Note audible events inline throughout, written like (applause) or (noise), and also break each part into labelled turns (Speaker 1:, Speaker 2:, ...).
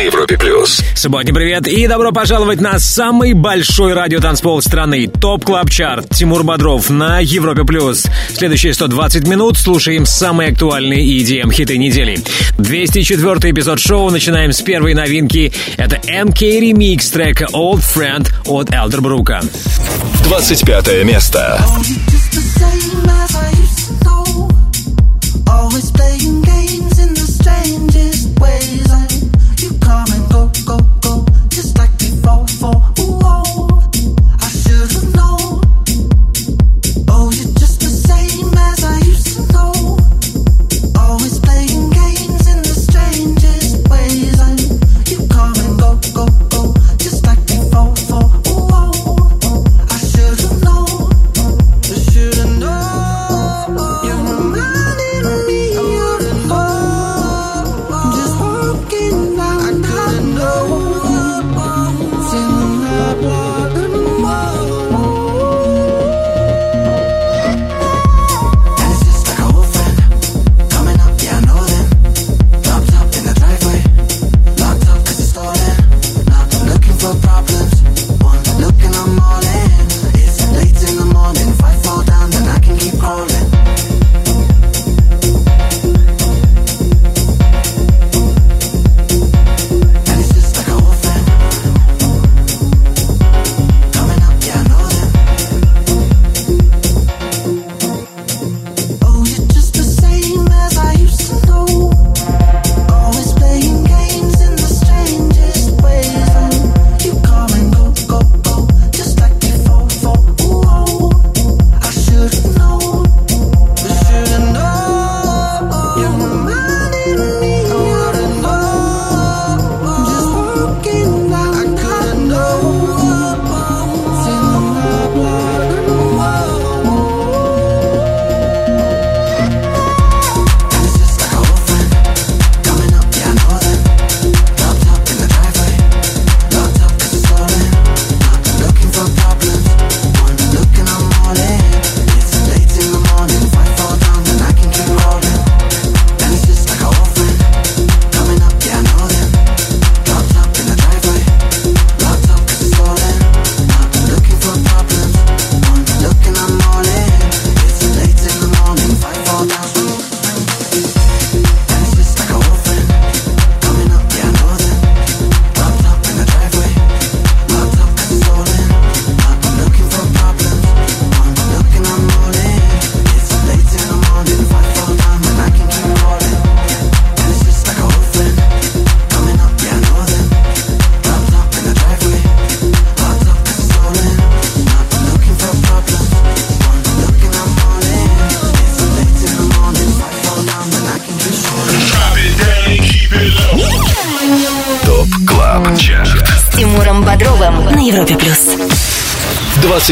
Speaker 1: Европе плюс.
Speaker 2: Субботний привет и добро пожаловать на самый большой радиотанцпол страны. Top Club Chart. Тимур Бодров на Европе плюс. Следующие 120 минут слушаем самые актуальные EDM хиты недели. 204 эпизод шоу. Начинаем с первой новинки. Это MK Remix трека Old Friend от Элдербрука.
Speaker 1: 25 место.
Speaker 3: Always playing games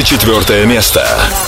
Speaker 3: 24 место.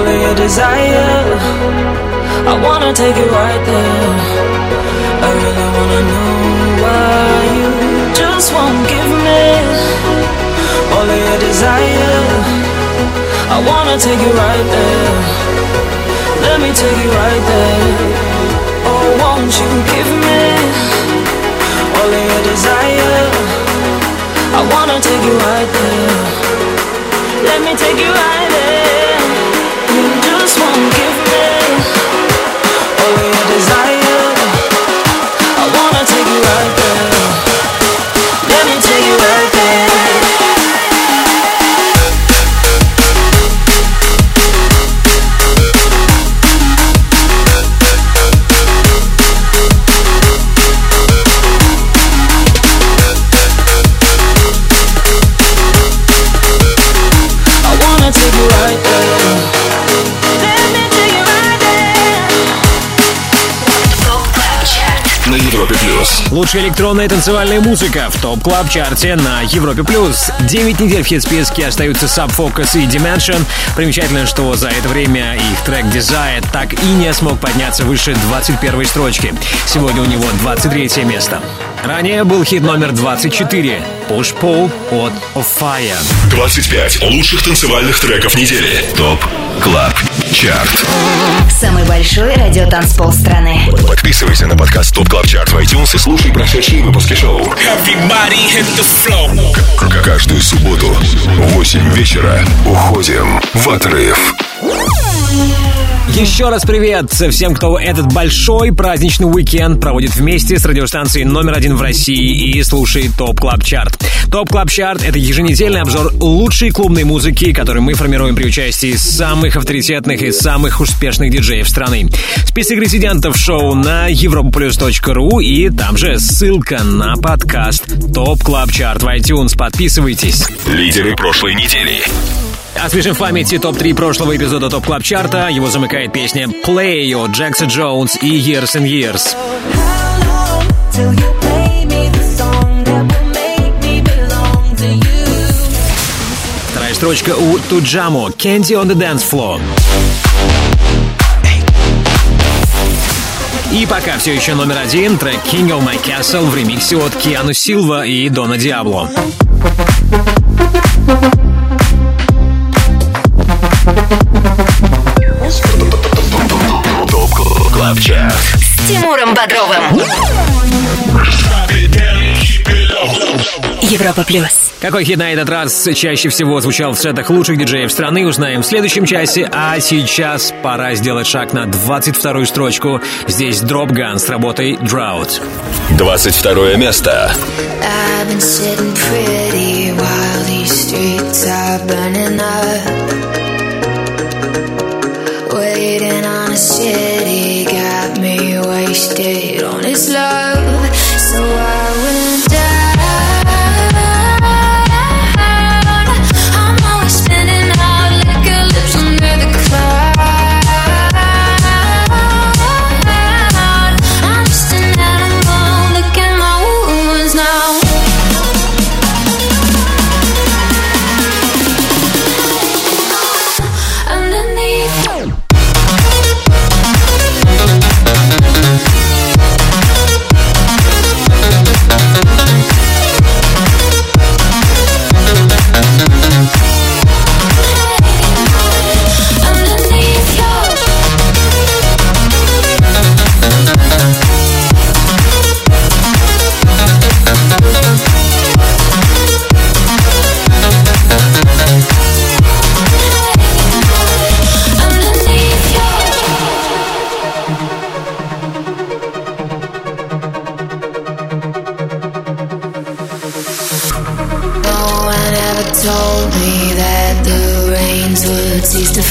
Speaker 3: All of your desire. I wanna take you right there. I really wanna know why you just won't give me All of your desire. I wanna take you right there. Let me take you right there. Oh, won't you give me All of your desire? I
Speaker 4: wanna take you
Speaker 5: right there. Let me take you right there.
Speaker 2: Лучшая электронная танцевальная музыка в топ клаб чарте на Европе+. плюс. Девять недель в хит-списке остаются Subfocus и Dimension. Примечательно, что за это время их трек Desire так и не смог подняться выше 21 строчки. Сегодня у него 23 место. Ранее был хит номер 24 Push Pull от Fire.
Speaker 1: 25 лучших танцевальных треков недели. ТОП КЛАБ ЧАРТ
Speaker 6: Самый большой радиотанцпол страны.
Speaker 1: Подписывайся на подкаст TOP CLUB CHART в iTunes и слушай прошедшие выпуски шоу. К- Каждую субботу в 8 вечера уходим в отрыв.
Speaker 2: Еще раз привет всем, кто этот большой праздничный уикенд проводит вместе с радиостанцией номер один в России и слушает Top Club Chart. Top Club Chart — это еженедельный обзор лучшей клубной музыки, который мы формируем при участии самых авторитетных и самых успешных диджеев страны. Список резидентов шоу на europaplus.ru и там же ссылка на подкаст Top Club Chart в iTunes. Подписывайтесь.
Speaker 1: Лидеры прошлой недели.
Speaker 2: Освежим в памяти топ-3 прошлого эпизода Top Club Chart а. Его замыкает песня Play от Джекса Джонс и Years and Years. Вторая строчка у Туджамо Candy on the Dance Floor. И пока все еще номер один трек King of My Castle в ремиксе от Киану Силва и Дона Диабло.
Speaker 6: Тимуром Бодровым. Европа плюс.
Speaker 2: Какой хит на этот раз чаще всего звучал в сетах лучших диджеев страны, узнаем в следующем часе. А сейчас пора сделать шаг на 22-ю строчку. Здесь Drop Gun с работой Drought.
Speaker 1: 22 место.
Speaker 7: I've been sitting pretty while these streets are burning up. Waiting on a city got me wasted on his love. So I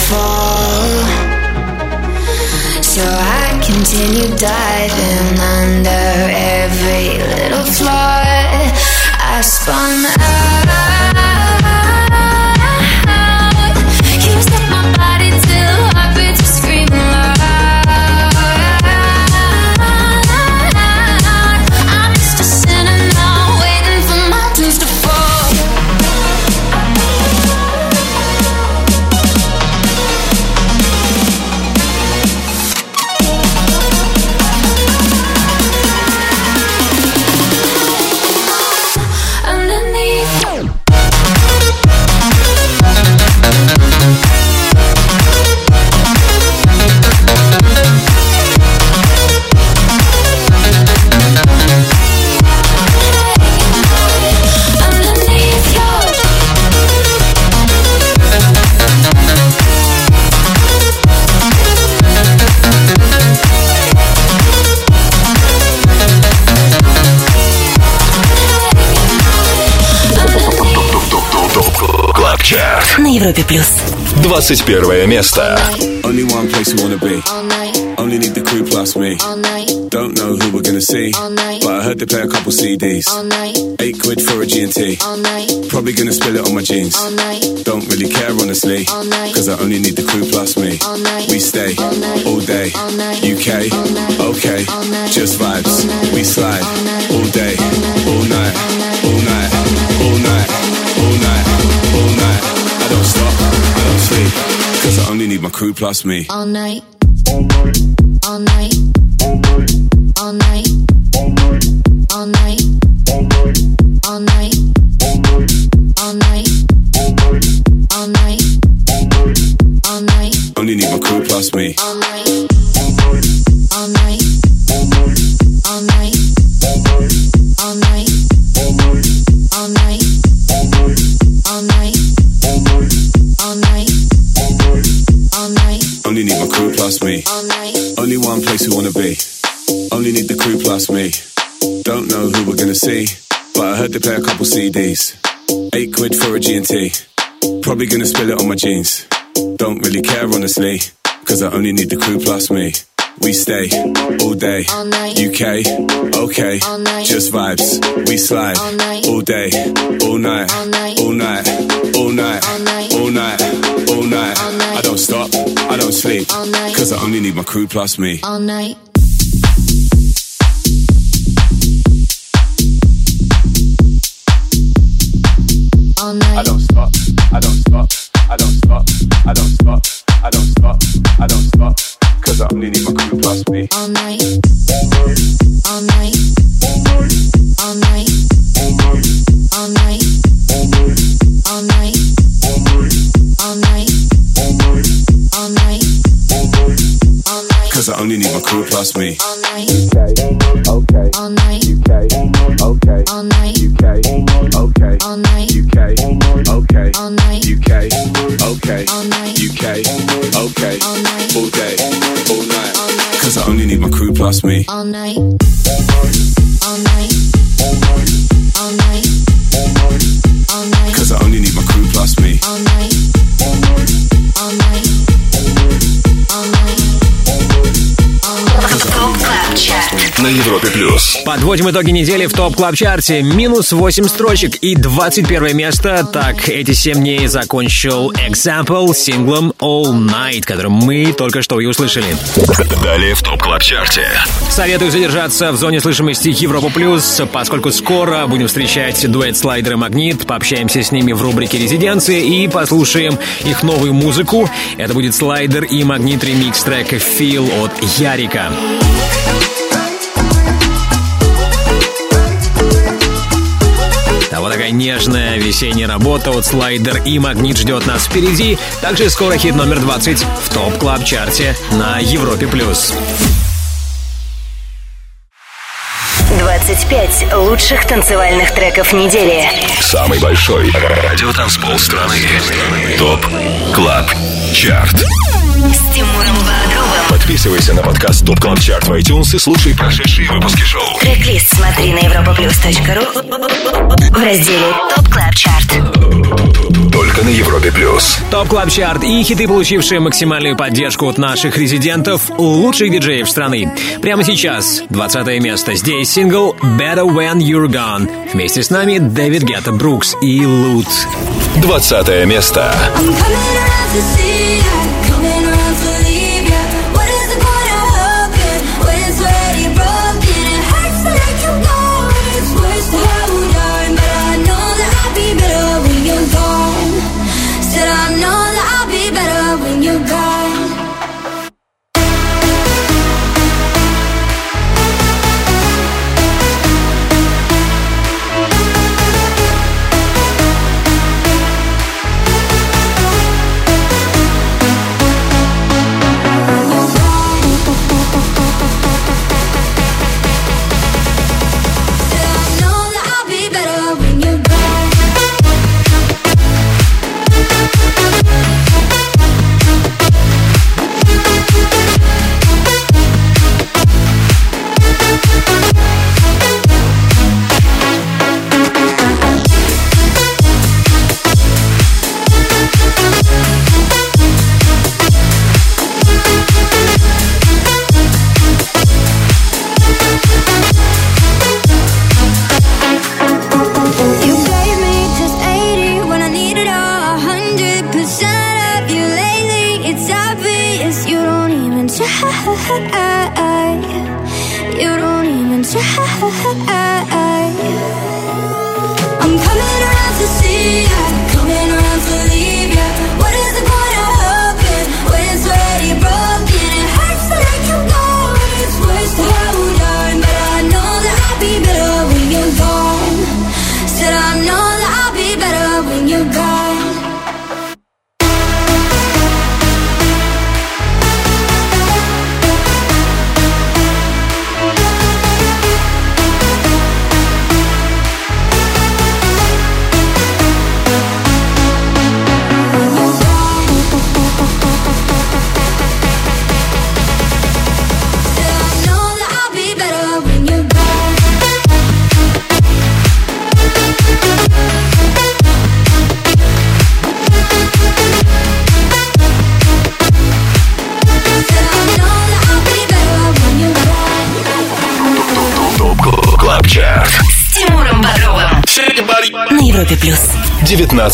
Speaker 7: fall. So I continue diving under every little flaw. I spun out.
Speaker 6: Европе плюс.
Speaker 1: 21 место.
Speaker 8: Only one place we wanna be.
Speaker 7: all night,
Speaker 8: Only need the crew plus me.
Speaker 7: all night,
Speaker 8: Don't know who we're gonna see.
Speaker 7: All night.
Speaker 8: But I heard they play a couple CDs.
Speaker 7: all night,
Speaker 8: Eight quid for a G&T.
Speaker 7: all night,
Speaker 8: Probably gonna spill it on my jeans.
Speaker 7: all night,
Speaker 8: Don't really care honestly.
Speaker 7: All night.
Speaker 8: Cause I only need the crew plus me.
Speaker 7: All night.
Speaker 8: We stay
Speaker 7: All night.
Speaker 8: all day.
Speaker 7: All night.
Speaker 8: UK.
Speaker 7: All night.
Speaker 8: Okay.
Speaker 7: All night.
Speaker 8: Just vibes.
Speaker 7: All night.
Speaker 8: We slide
Speaker 7: All night.
Speaker 8: all day. All night.
Speaker 7: night.
Speaker 8: All night. Crew plus me.
Speaker 7: all night, all night, all night, all night, all
Speaker 8: need the crew plus me. Don't know who we're gonna see, but I heard they play a couple CDs. Eight quid for a G&T. Probably gonna spill it on my jeans. Don't really care honestly, cause I only need the crew plus me. We stay all day. UK, okay. Just vibes. We slide
Speaker 7: All
Speaker 8: day, all night,
Speaker 7: All night.
Speaker 8: all night, all night,
Speaker 7: All night.
Speaker 8: I don't stop, I don't sleep, cause I only need my crew plus me.
Speaker 7: all night. All night,
Speaker 8: I don't stop, I don't stop, I don't stop, I don't stop, I don't stop, I don't stop, cause I only need my crew plus me.
Speaker 7: all night, all night, all night, all night, all night, all night, all night, all night,
Speaker 8: Cause I only need my crew plus me.
Speaker 7: all night,
Speaker 8: Okay,
Speaker 7: all night,
Speaker 8: UK, okay,
Speaker 7: all night,
Speaker 8: UK, okay,
Speaker 7: all night,
Speaker 8: UK, okay,
Speaker 7: all night,
Speaker 8: UK, okay,
Speaker 7: all night,
Speaker 8: UK, okay,
Speaker 7: all night,
Speaker 8: all day, all night.
Speaker 7: all night,
Speaker 8: Cause I only need my crew plus me.
Speaker 7: all night,
Speaker 1: На Европе плюс.
Speaker 2: Подводим итоги недели в Top Club Chart е. Минус 8 строчек и 21 место. Так, эти 7 дней закончил Example синглом All Night, который мы только что и услышали.
Speaker 1: Далее в Top Club Chart е.
Speaker 2: Советую задержаться в зоне слышимости Европа Плюс, поскольку скоро будем встречать дуэт Слайдер и Магнит, пообщаемся с ними в рубрике «Резиденции» и послушаем их новую музыку. Это будет Слайдер и Магнит ремикс трека «Feel» от Ярика. А вот такая нежная весенняя работа от Слайдер и Магнит ждет нас впереди. Также скоро хит номер 20 в Top Club Chart е на Европе+. плюс.
Speaker 6: 25 лучших танцевальных треков недели.
Speaker 1: Самый большой радиотанцпол страны. Top Club Chart.
Speaker 6: С Тимуром.
Speaker 1: Подписывайся на подкаст Top Club Chart в iTunes и слушай прошедшие выпуски шоу.
Speaker 6: Трек-лист смотри на europaplus.ru в разделе Top Club Chart.
Speaker 1: Только на Европе плюс.
Speaker 2: Top Club Chart и хиты, получившие максимальную поддержку от наших резидентов, лучших диджеев страны. Прямо сейчас 20 место. Здесь сингл Better When You're Gone. Вместе с нами Дэвид Гетта Брукс и Лут.
Speaker 1: 20 место.
Speaker 9: I'm coming around to
Speaker 10: see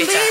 Speaker 5: anytime.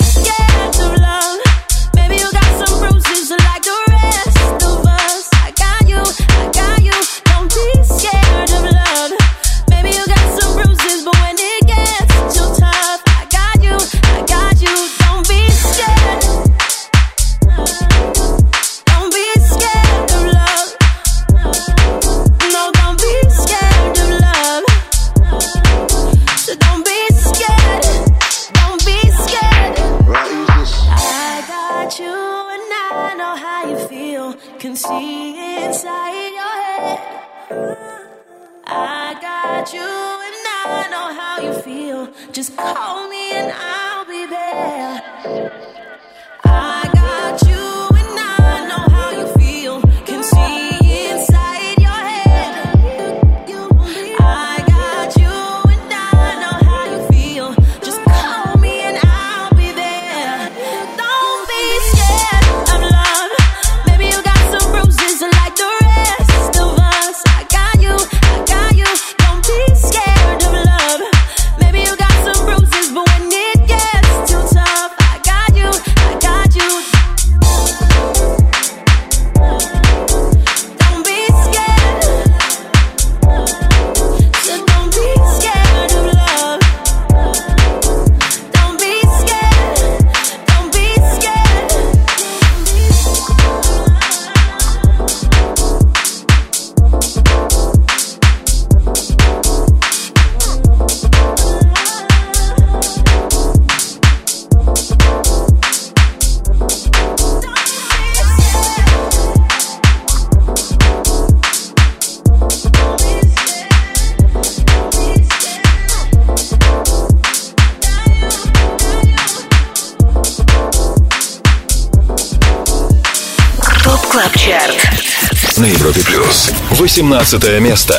Speaker 5: 17 место.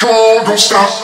Speaker 11: Don't stop.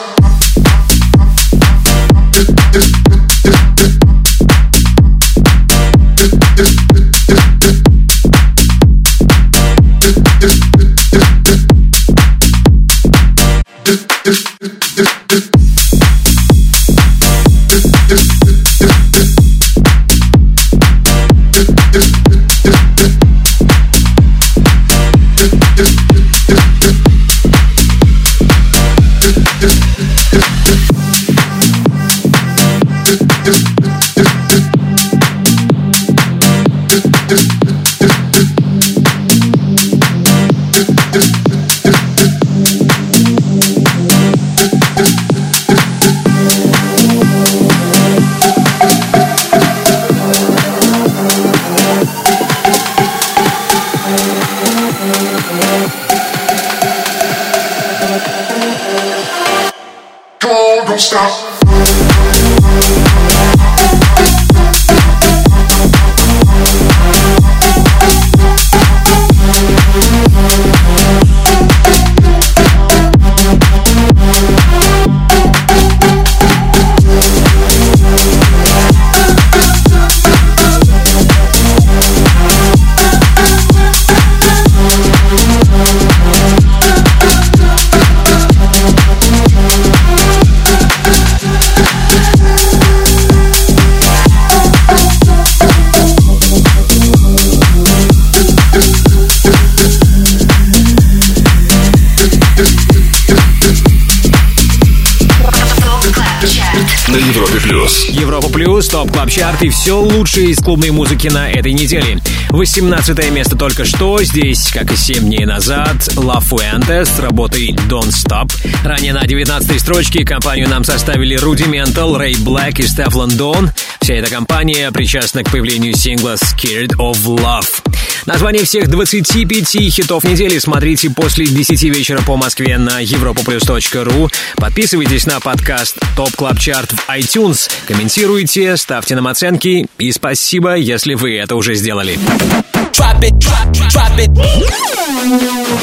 Speaker 2: И все лучшее из клубной музыки на этой неделе. 18 место только что, здесь, как и 7 дней назад, La Fuente с работой Don't Stop. Ранее на 19 строчке компанию нам составили Rudimental, Ray Black и Стеф Лондон. Вся эта компания причастна к появлению сингла Scared of Love. Название всех 25 хитов недели смотрите после 10 вечера по Москве на europaplus.ru. Подписывайтесь на подкаст Top Club Chart в iTunes, комментируйте, ставьте нам оценки и спасибо, если вы это уже сделали.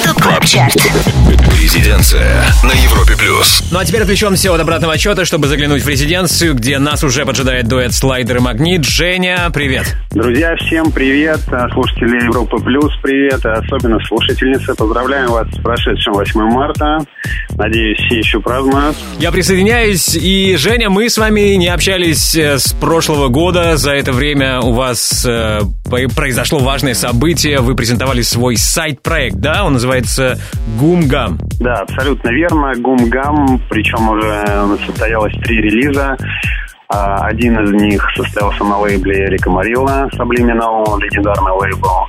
Speaker 6: ТОП КЛАБ ЧАРТ
Speaker 1: Резиденция на Европе плюс.
Speaker 2: Ну а теперь отвлечемся от обратного отчета, чтобы заглянуть в резиденцию, где нас уже поджидает дуэт Слайдер и Магнит. Женя, привет.
Speaker 12: Друзья, всем привет. А, Слушатели Европы Плюс, привет. А Особенно слушательницы. Поздравляем вас с прошедшим 8 марта. Надеюсь, все еще празднуют.
Speaker 2: Я присоединяюсь, и, Женя, мы с вами не общались э, с прошлого года. За это время у вас э, произошло важное событие. Вы презентовали свой сайт-проект, да? Он называется Гумгам.
Speaker 12: Да, абсолютно верно. Гум-гам, причем уже состоялось три релиза. А, Один из них состоялся на лейбле Эрика Марилла, Subliminal, легендарный лейбл.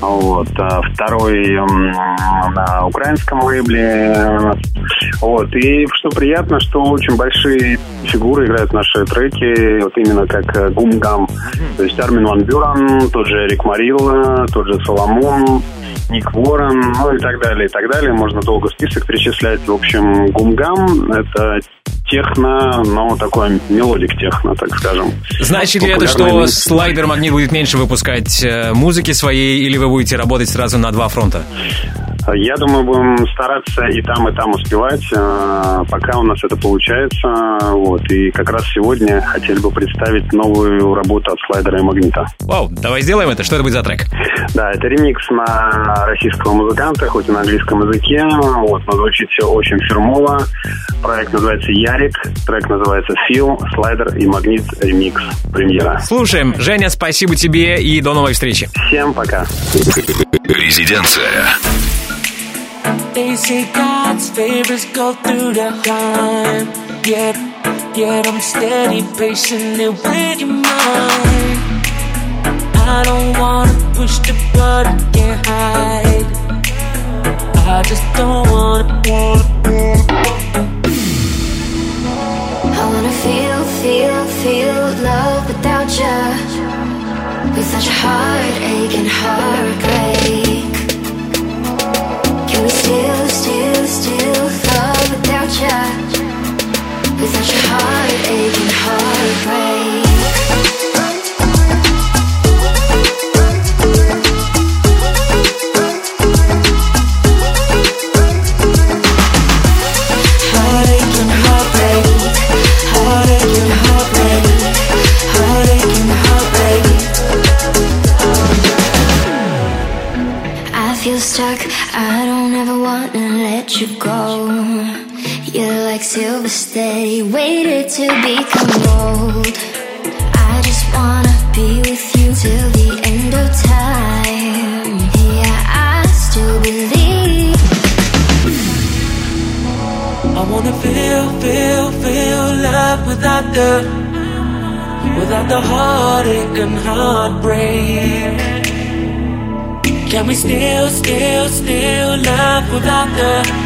Speaker 12: Вот. а Второй на украинском лейбле. Вот. И что приятно, что очень большие фигуры играют наши треки, вот именно как э, Гум-гам. То есть Армин Ван Бюрен, тот же Эрик Морилло, тот же Соломон, Ник Уоррен, ну и так далее, и так далее. Можно долго список перечислять. В общем, Гумгам — это техно, но такой melodic техно, так скажем.
Speaker 2: Значит ли это, что
Speaker 12: микс.
Speaker 2: Слайдер Магнит будет меньше выпускать э, музыки своей, или вы будете работать сразу на два фронта?
Speaker 12: Я думаю, будем стараться и там, и там успевать, э, пока у нас это получается. Вот. И как раз сегодня хотели бы представить новую работу от слайдера и магнита.
Speaker 2: Вау, давай сделаем это. Что это будет за трек?
Speaker 12: Да, это ремикс на российского музыканта, хоть и на английском языке. Вот, но звучит все очень фирмово. Проект называется Ярик, трек называется Feel, слайдер и магнит ремикс. Премьера.
Speaker 2: Слушаем. Женя, спасибо тебе и до новой встречи.
Speaker 12: Всем пока.
Speaker 1: Резиденция.
Speaker 5: They say God's favors go through the time. Yet, yet I'm steady patiently waiting with mind. I don't wanna push the button, can't hide. I just don't wanna, wanna.
Speaker 7: I wanna feel, feel, feel love without you. Without your heartache and heartbreak still, still. Silver steady, waited to become gold. I just wanna be with you till the end of time. Yeah, I still believe.
Speaker 5: I wanna feel, feel, feel love without the, without the heartache and heartbreak. Can we still, still, still love without the,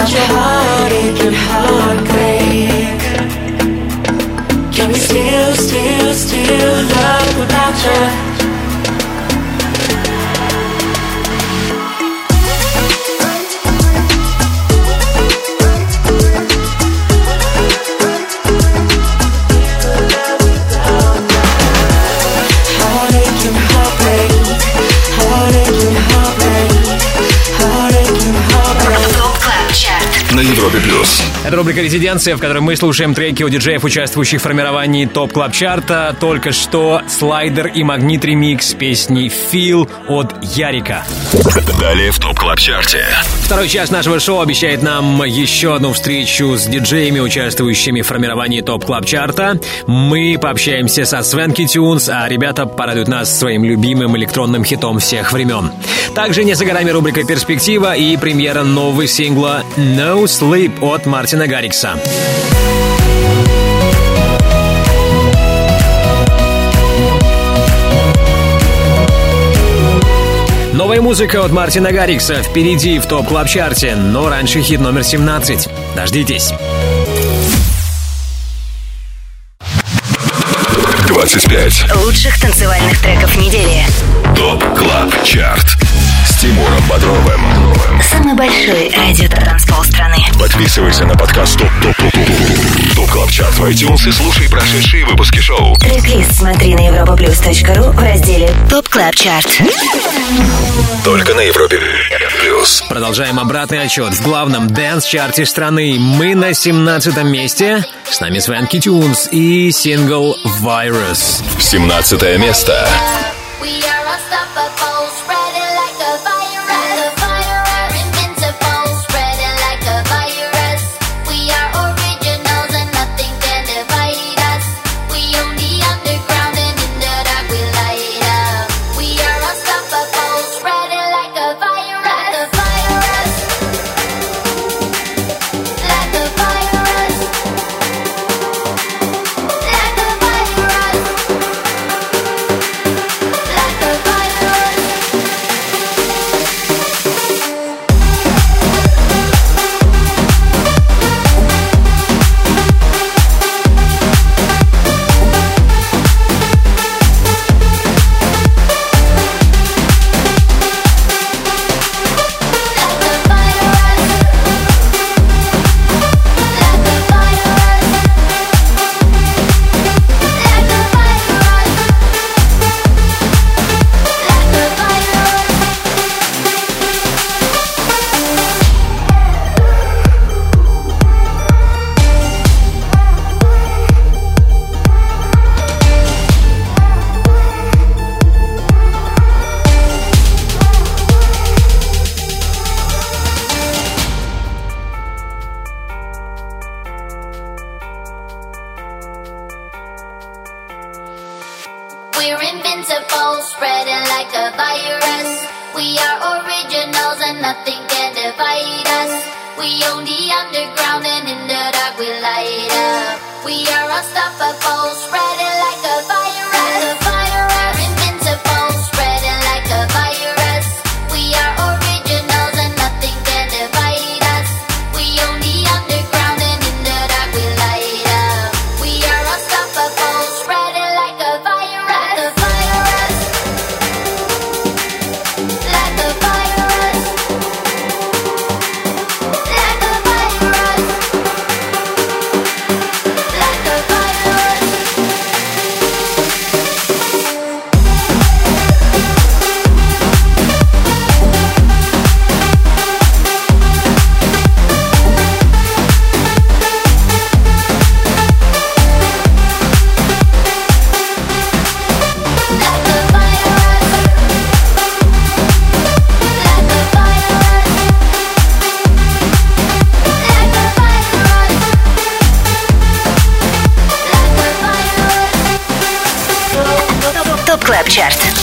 Speaker 5: without your heartache and heartbreak. Can we still, still, still love without you?
Speaker 2: Это рубрика «Резиденция», в которой мы слушаем треки у диджеев, участвующих в формировании Top Club Chart а. Только что слайдер и магнит ремикс песни «Feel» от Ярика.
Speaker 1: Далее в Top Club Chart е.
Speaker 2: Второй час нашего шоу обещает нам еще одну встречу с диджеями, участвующими в формировании Top Club Chart а. Мы пообщаемся со Swanky Tunes, а ребята порадуют нас своим любимым электронным хитом всех времен. Также не за горами рубрика «Перспектива» и премьера нового сингла «No Sleep» от Мартина Гаррикса. Новая музыка от Мартина Гаррикса впереди в Top Club Chart е но раньше хит номер 17. Дождитесь.
Speaker 1: 25.
Speaker 6: Лучших танцевальных треков недели.
Speaker 1: Top Club Chart. Тимуром Бодровым.
Speaker 6: Самый большой радиотанцпол страны.
Speaker 1: Подписывайся на подкаст Top Top Top Top Top Club Chart в iTunes и слушай прошедшие выпуски шоу.
Speaker 6: Трек-лист смотри на europaplus.ru в разделе Top Club Chart.
Speaker 1: Только на Европе Плюс.
Speaker 2: Продолжаем обратный отчет. В главном dance-чарте страны мы на 17 месте. С нами Swanky Tunes и сингл «Virus».
Speaker 1: 17 место.
Speaker 9: Nothing can divide us. We own the underground and in the dark we light up. We are unstoppable, spreading like a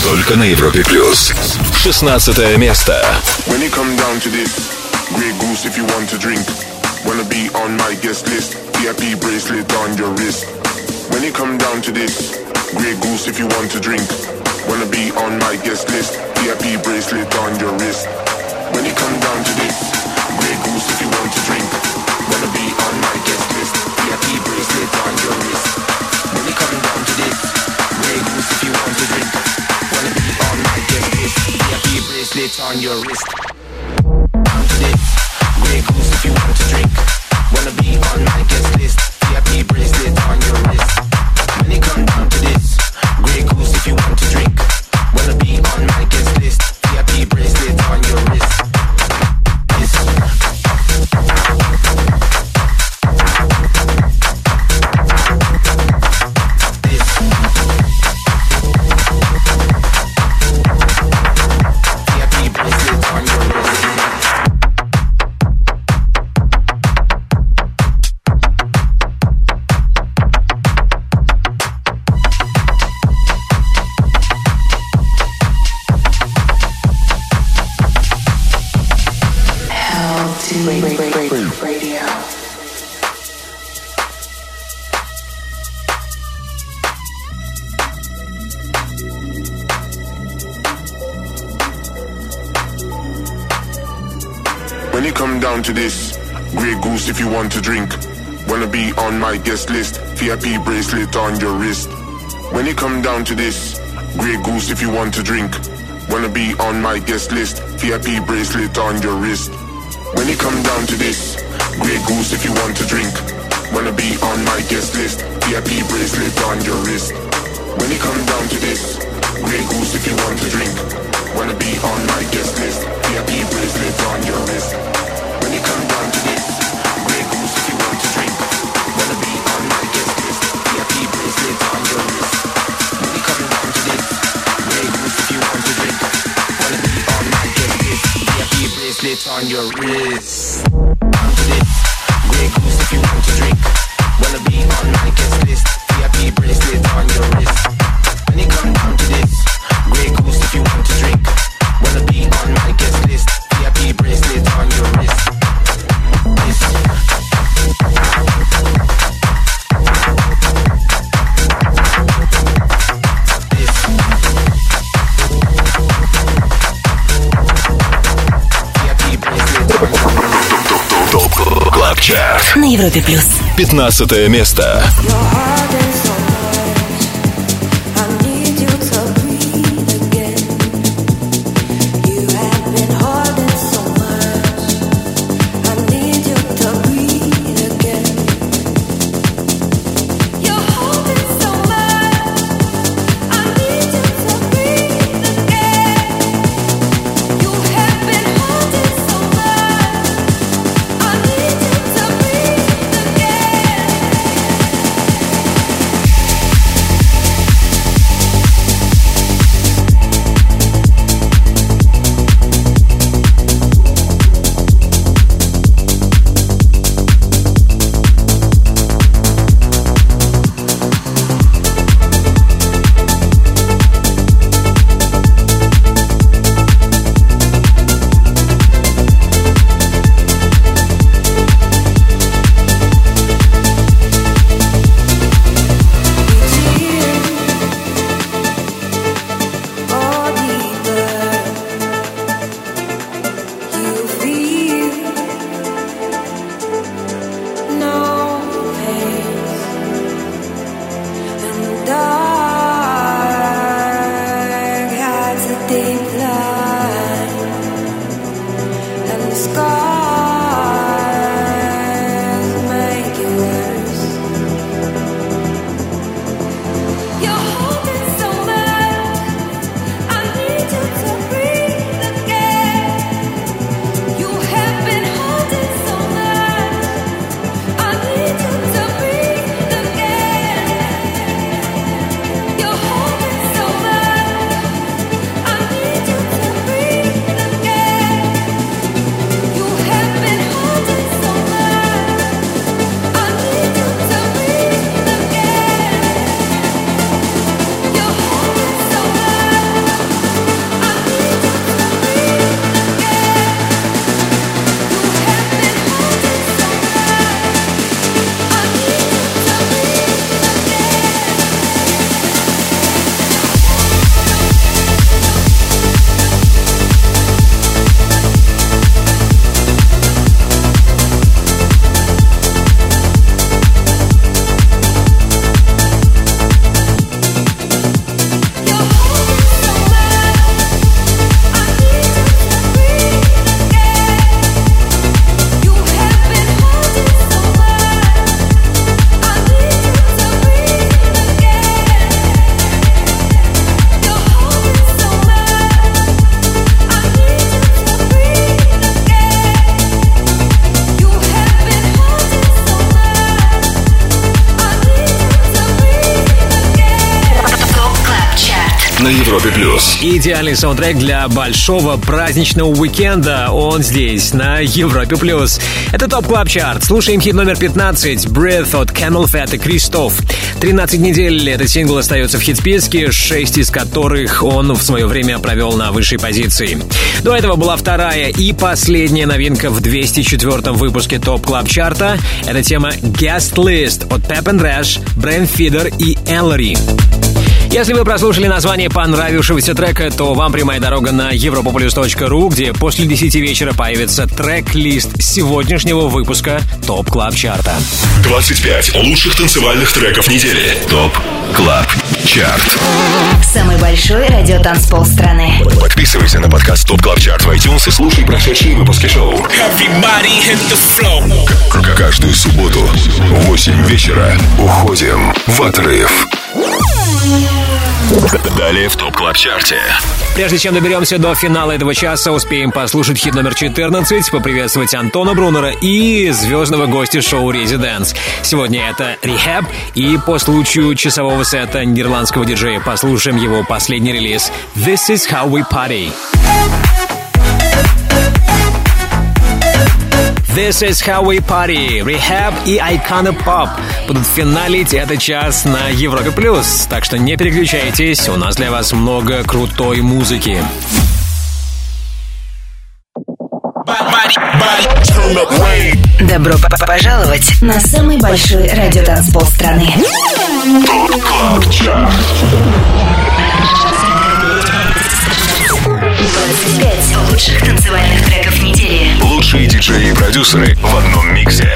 Speaker 1: Только на Европе Плюс. 16 место.
Speaker 13: When it come down to this, Grey Goose if you want to drink. Wanna be on my guest list, VIP bracelet on your wrist. When it come down to this, Grey Goose if you want to drink. Wanna be on my guest list, VIP bracelet on your wrist. When it come down to this, Grey Goose if you want to drink. On your wrist. On your wrist. When it come down to this, Grey Goose if you want to drink. Wanna be on my guest list, VIP bracelet on your wrist. When it come down to this, Grey Goose if you want to drink. Wanna be on my guest list, VIP bracelet on your wrist. When it come down to this, Grey Goose if you want to drink. Wanna be on my guest list, VIP bracelet on your wrist. Bracelet on your wrist. Down to this, Grey Goose if you want to drink. Wanna be on my guest list, VIP bracelet on your wrist. When it come down to
Speaker 6: На Европе плюс.
Speaker 10: 15 место.
Speaker 2: Идеальный саундтрек для большого праздничного уикенда. Он здесь, на Европе+. плюс. Это Top Club Chart. Слушаем хит номер 15 «Breathe» от CamelPhat и Кристоф. 13 недель этот сингл остается в хит-списке, 6 из которых он в свое время провел на высшей позиции. До этого была вторая и последняя новинка в 204 выпуске Top Club Chart а. Это тема «Guest List» от Pep and Rash, Brain Feeder и Ellery. Если вы прослушали название понравившегося трека, то вам прямая дорога на europaplus.ru, где после 10 вечера появится трек-лист сегодняшнего выпуска Top Club Chart а.
Speaker 1: 25 лучших танцевальных треков недели. Top Club Chart.
Speaker 6: Самый большой радиотанцпол страны.
Speaker 1: Подписывайся на подкаст Top Club Chart в iTunes и слушай прошедшие выпуски шоу. К- Каждую субботу в 8 вечера уходим в отрыв. Далее в Top Club Chart е.
Speaker 2: Прежде чем доберемся до финала этого часа, успеем послушать хит номер 14, поприветствовать Антона Брунера и звездного гостя шоу «Residance». Сегодня это «R3HAB», и по случаю часового сета нидерландского диджея послушаем его последний релиз «This is how we party». This is how we party. Rehab и Icona Pop будут финалить этот час на Европе плюс. Так что не переключайтесь, у нас для вас много крутой музыки.
Speaker 6: Добро пожаловать на самый большой радиотанцпол страны.
Speaker 1: Club Chart.
Speaker 6: 25 лучших танцевальных треков недели.
Speaker 1: Лучшие диджеи и продюсеры в одном миксе.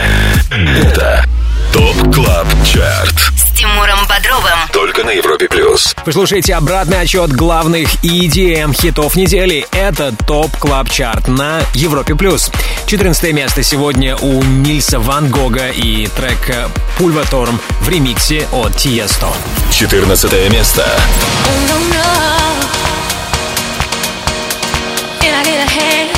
Speaker 1: Это Top Club Chart.
Speaker 6: С Тимуром Бодровым.
Speaker 1: Только на Европе плюс.
Speaker 2: Вы слушаете обратный отчет главных EDM хитов недели. Это Top Club Chart на Европе+. плюс. 14 место сегодня у Нильса Ван Гога и трек Pulverturm в ремиксе от Tiësto.
Speaker 1: 14 место.
Speaker 10: Can I get a hand?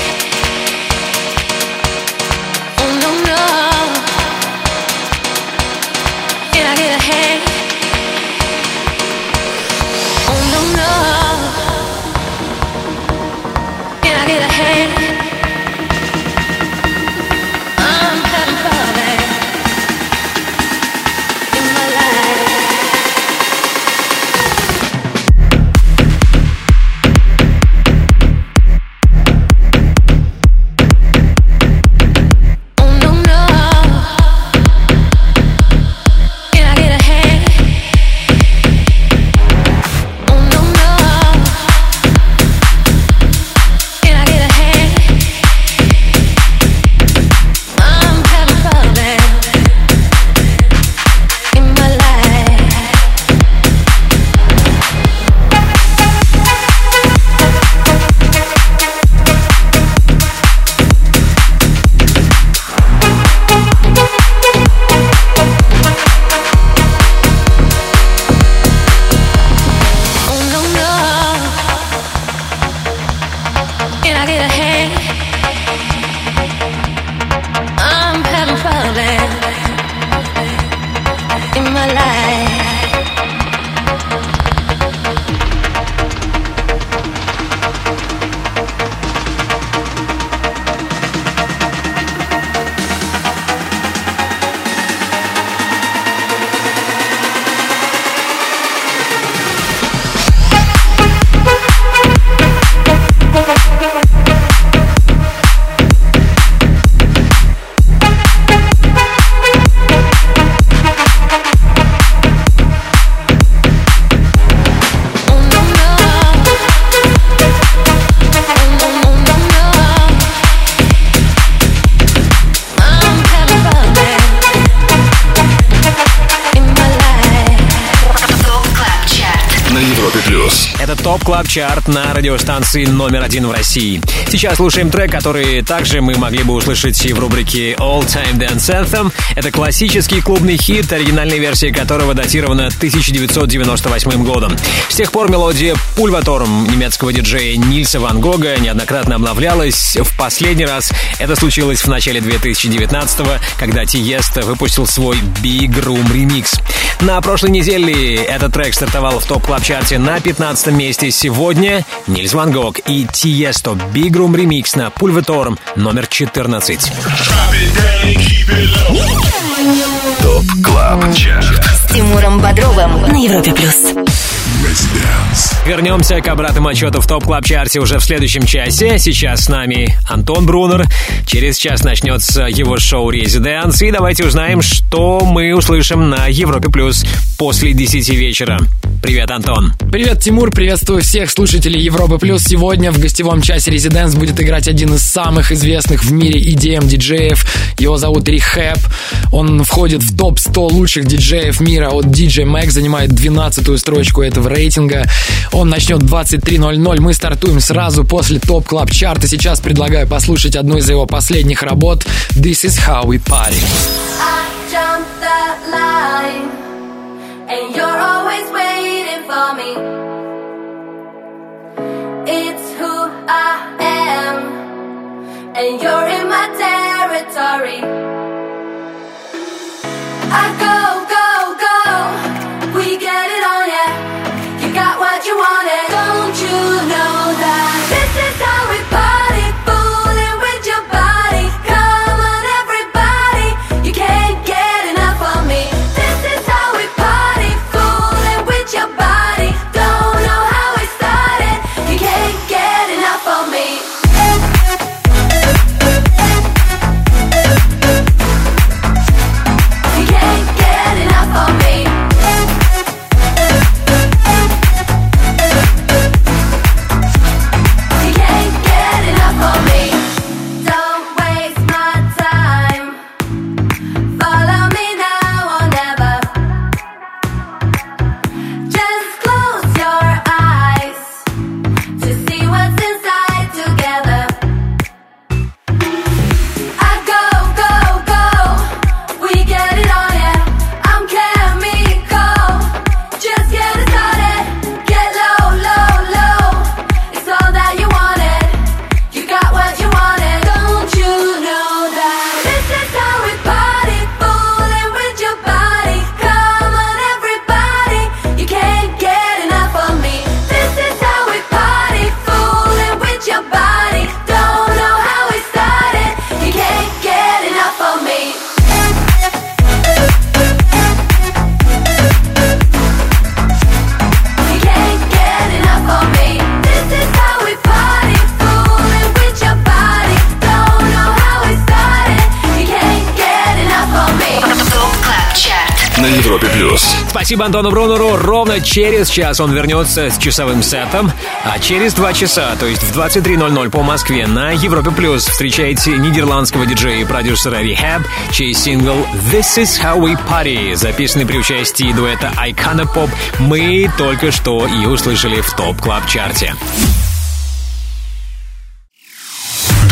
Speaker 6: Club Chart
Speaker 1: на
Speaker 2: радиостанции номер один в России. Сейчас слушаем трек, который также мы могли бы услышать и в рубрике All Time Dance Anthem. Это классический клубный хит, оригинальная версия которого датирована 1998 годом. С тех пор мелодия Pulverturm немецкого диджея Нильса Ван Гога неоднократно обновлялась. В последний раз это случилось в начале 2019 когда Tiësto выпустил свой Big Room Remix. На прошлой неделе этот трек стартовал в Top Club Chart е на 15 месте. Сегодня Нильс Ван Гог и Tiësto Big Room Remix на Pulverturm номер 14.
Speaker 1: Top Club Chart.
Speaker 6: С Тимуром Бодровым на Европе плюс.
Speaker 2: Вернемся к обратному отчету в Top Club Chart е уже в следующем часе. Сейчас с нами Антон Брунер. Через час начнется его шоу «Residance». И давайте узнаем, что мы услышим на Европе Плюс после 10 вечера. Привет, Антон.
Speaker 14: Привет, Тимур, приветствую всех слушателей Европы Плюс. Сегодня в гостевом часе Резиденс будет играть один из самых известных в мире EDM-диджеев. Его зовут Рихэп. Он входит в топ-100 лучших диджеев мира от DJ Mag, занимает 12-ю строчку этого рейтинга. Он начнет в 23.00. Мы стартуем сразу после топ клаб чарта. Сейчас предлагаю послушать одну из его последних работ This is how we party.
Speaker 9: I and you're always waiting for me. It's who I am, and you're in my territory.
Speaker 1: Европе плюс.
Speaker 2: Спасибо Антону Брунеру. Ровно через час он вернется с часовым сетом, а через два часа, то есть в 23.00 по Москве на Европе Плюс встречайте нидерландского диджея и продюсера R3HAB, чей сингл This Is How We Party, записанный при участии дуэта Icona Pop, мы только что и услышали в Top Club Chart е.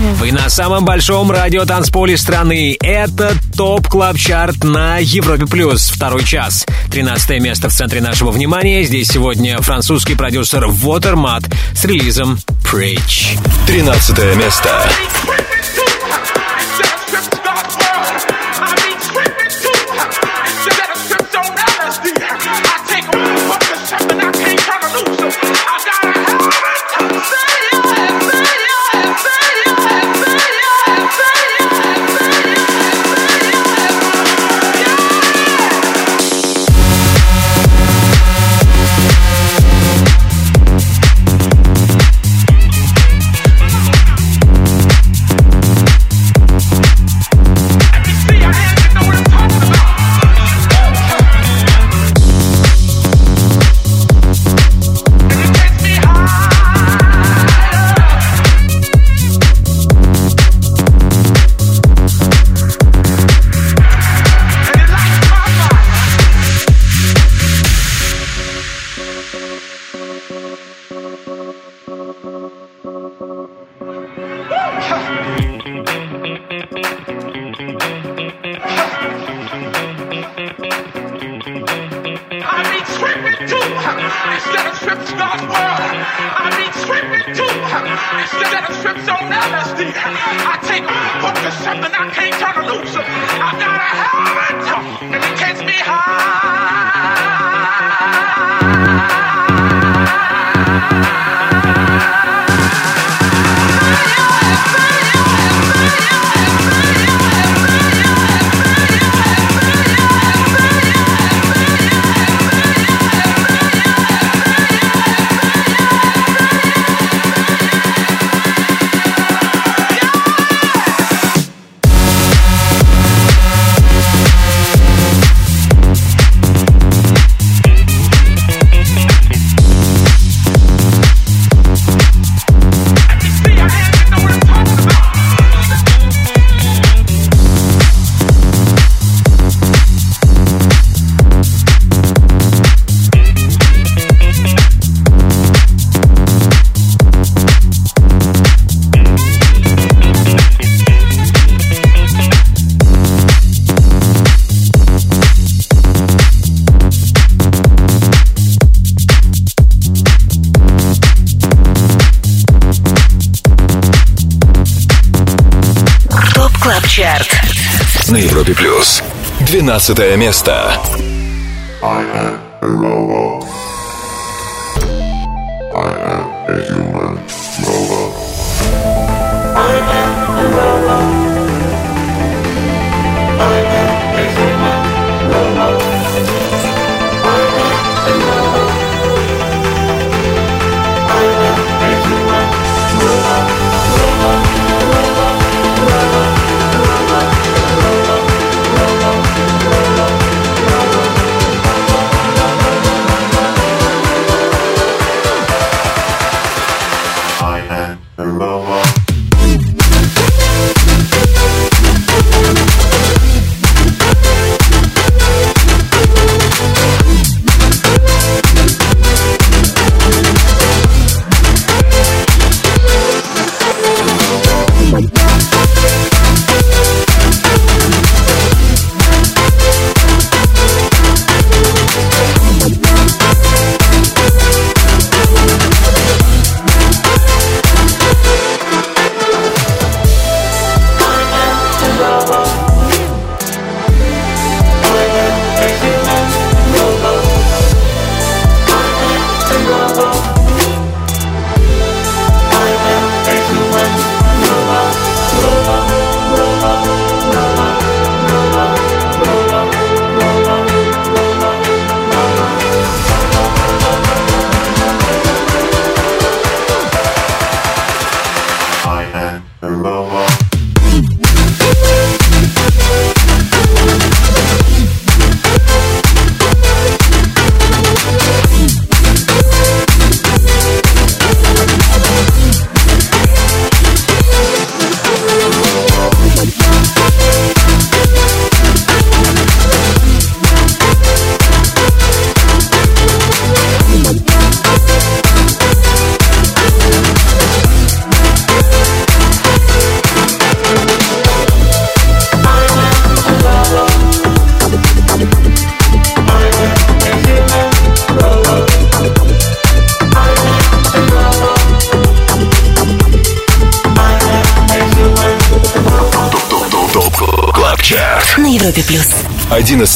Speaker 2: Вы на самом большом радиотанцполе страны. Это Top Club Chart на Европе Плюс. Второй час. 13 место в центре нашего внимания. Здесь сегодня французский продюсер Watermat с релизом Preach.
Speaker 1: 13 место.
Speaker 9: It Клаб Чарт.
Speaker 5: На Европе Плюс. 12 место.
Speaker 1: I am a robot. I am a human.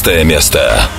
Speaker 5: шестое место.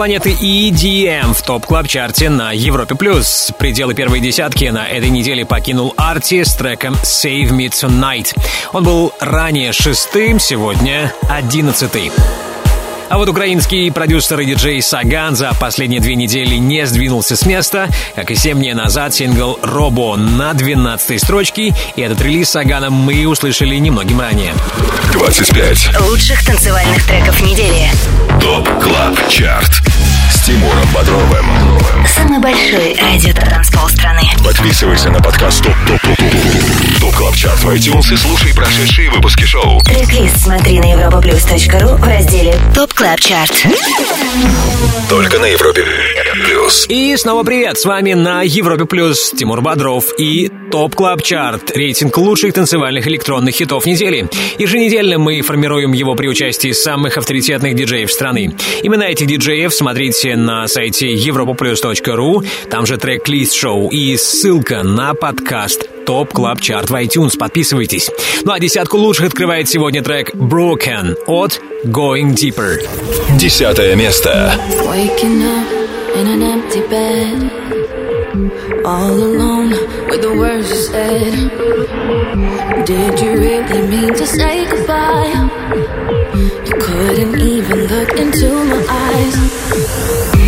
Speaker 2: Планеты EDM в топ клаб чарте на Европе плюс. Пределы первой десятки на этой неделе покинул Арти с треком Save Me Tonight. Он был ранее шестым, сегодня одиннадцатый. А вот украинский продюсер и диджей Саган за последние две недели не сдвинулся с места. Как и семь дней назад, сингл «Робо» на 12-й строчке. И этот релиз Сагана мы услышали немногим ранее.
Speaker 1: 25.
Speaker 6: Лучших танцевальных треков недели.
Speaker 1: Top Club Chart С Тимуром Бодровым
Speaker 6: Самый большой радиотанцпол страны.
Speaker 1: Подписывайся на подкаст Top Top Top Top Top Club Chart в iTunes и слушай прошедшие выпуски шоу
Speaker 6: Трек-лист смотри на europaplus.ru в разделе Top Club Chart.
Speaker 1: Только на Европе Плюс
Speaker 2: И снова привет! С вами на Европе Плюс Тимур Бодров и Top Club Chart. Рейтинг лучших танцевальных электронных хитов недели. Еженедельно мы формируем его при участии самых авторитетных диджеев страны. Именно этих диджеев смотрите на сайте europaplus.ru. Там же трек-лист шоу и ссылка на подкаст Top Club Chart в iTunes. Подписывайтесь. Ну а десятку лучших открывает сегодня трек Broken от Going Deeper.
Speaker 1: Десятое место
Speaker 5: Waking up in an empty bed, all alone with the words you said. Did you really mean to say goodbye? Couldn't even look into my eyes.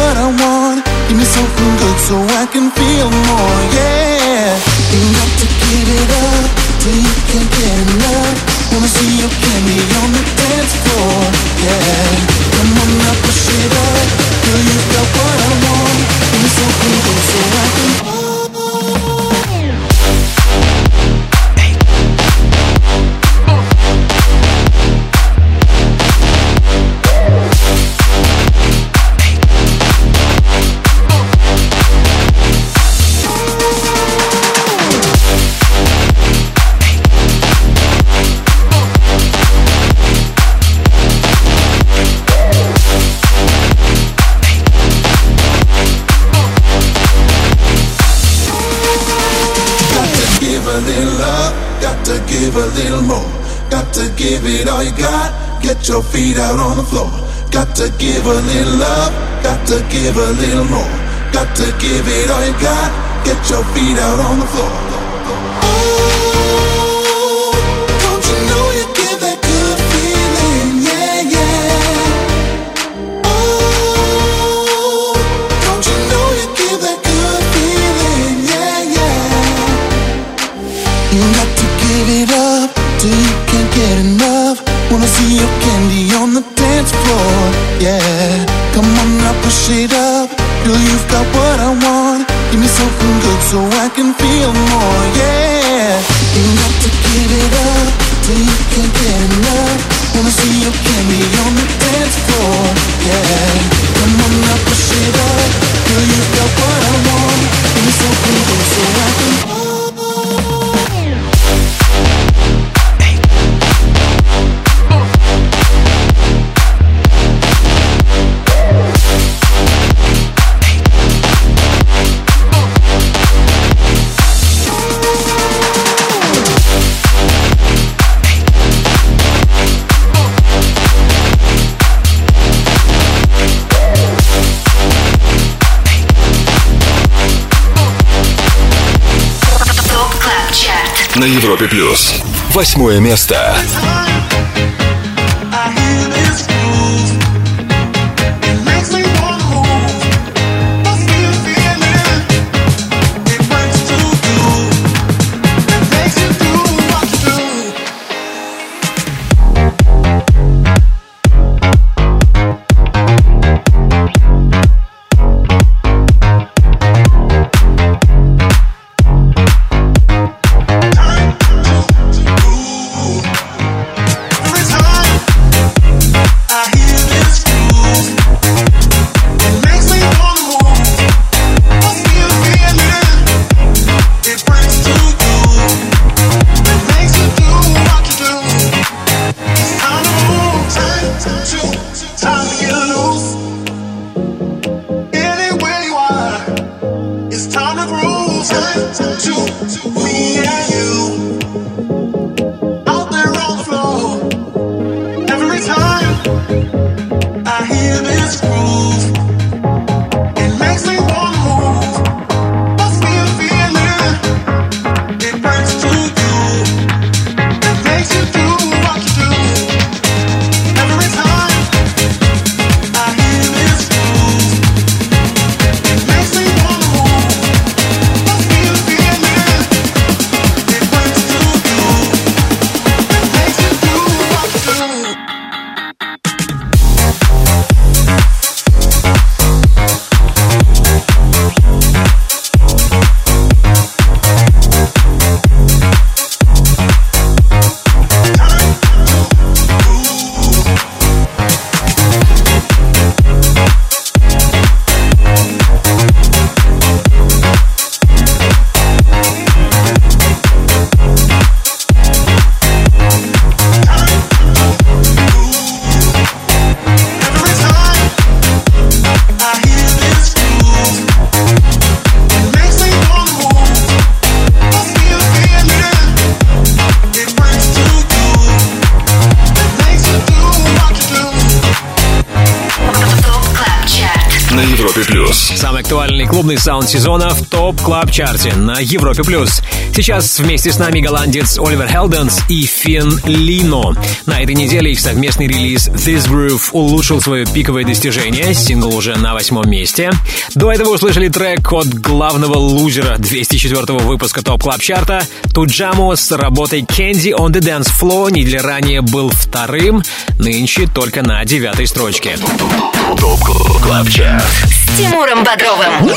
Speaker 15: What I want. Give me something good so I can feel more. Yeah. You got to give it up till you can't get enough. Wanna see your candy on the dance floor? Yeah. Come on now, push it up. Girl, you've got what I want. Give me something good so I can.
Speaker 3: Your feet out on the floor. Got to give a little love, got to give a little more. Got to give it all you got, get your feet out on the floor.
Speaker 16: Европе плюс. Восьмое место.
Speaker 2: Клубный саунд сезона в Top Club Chart е на Европе+. плюс. Сейчас вместе с нами голландец Оливер Хелденс и Lenno. На этой неделе их совместный релиз This Groove улучшил свое пиковое достижение. Сингл уже на восьмом месте. До этого услышали трек от главного лузера 204 выпуска Top Club Chart а Туджаму с работой Candy on the Dance Floor. Неделю ранее был вторым, нынче только на девятой строчке.
Speaker 16: Top Club.
Speaker 17: С Тимуром Бодровым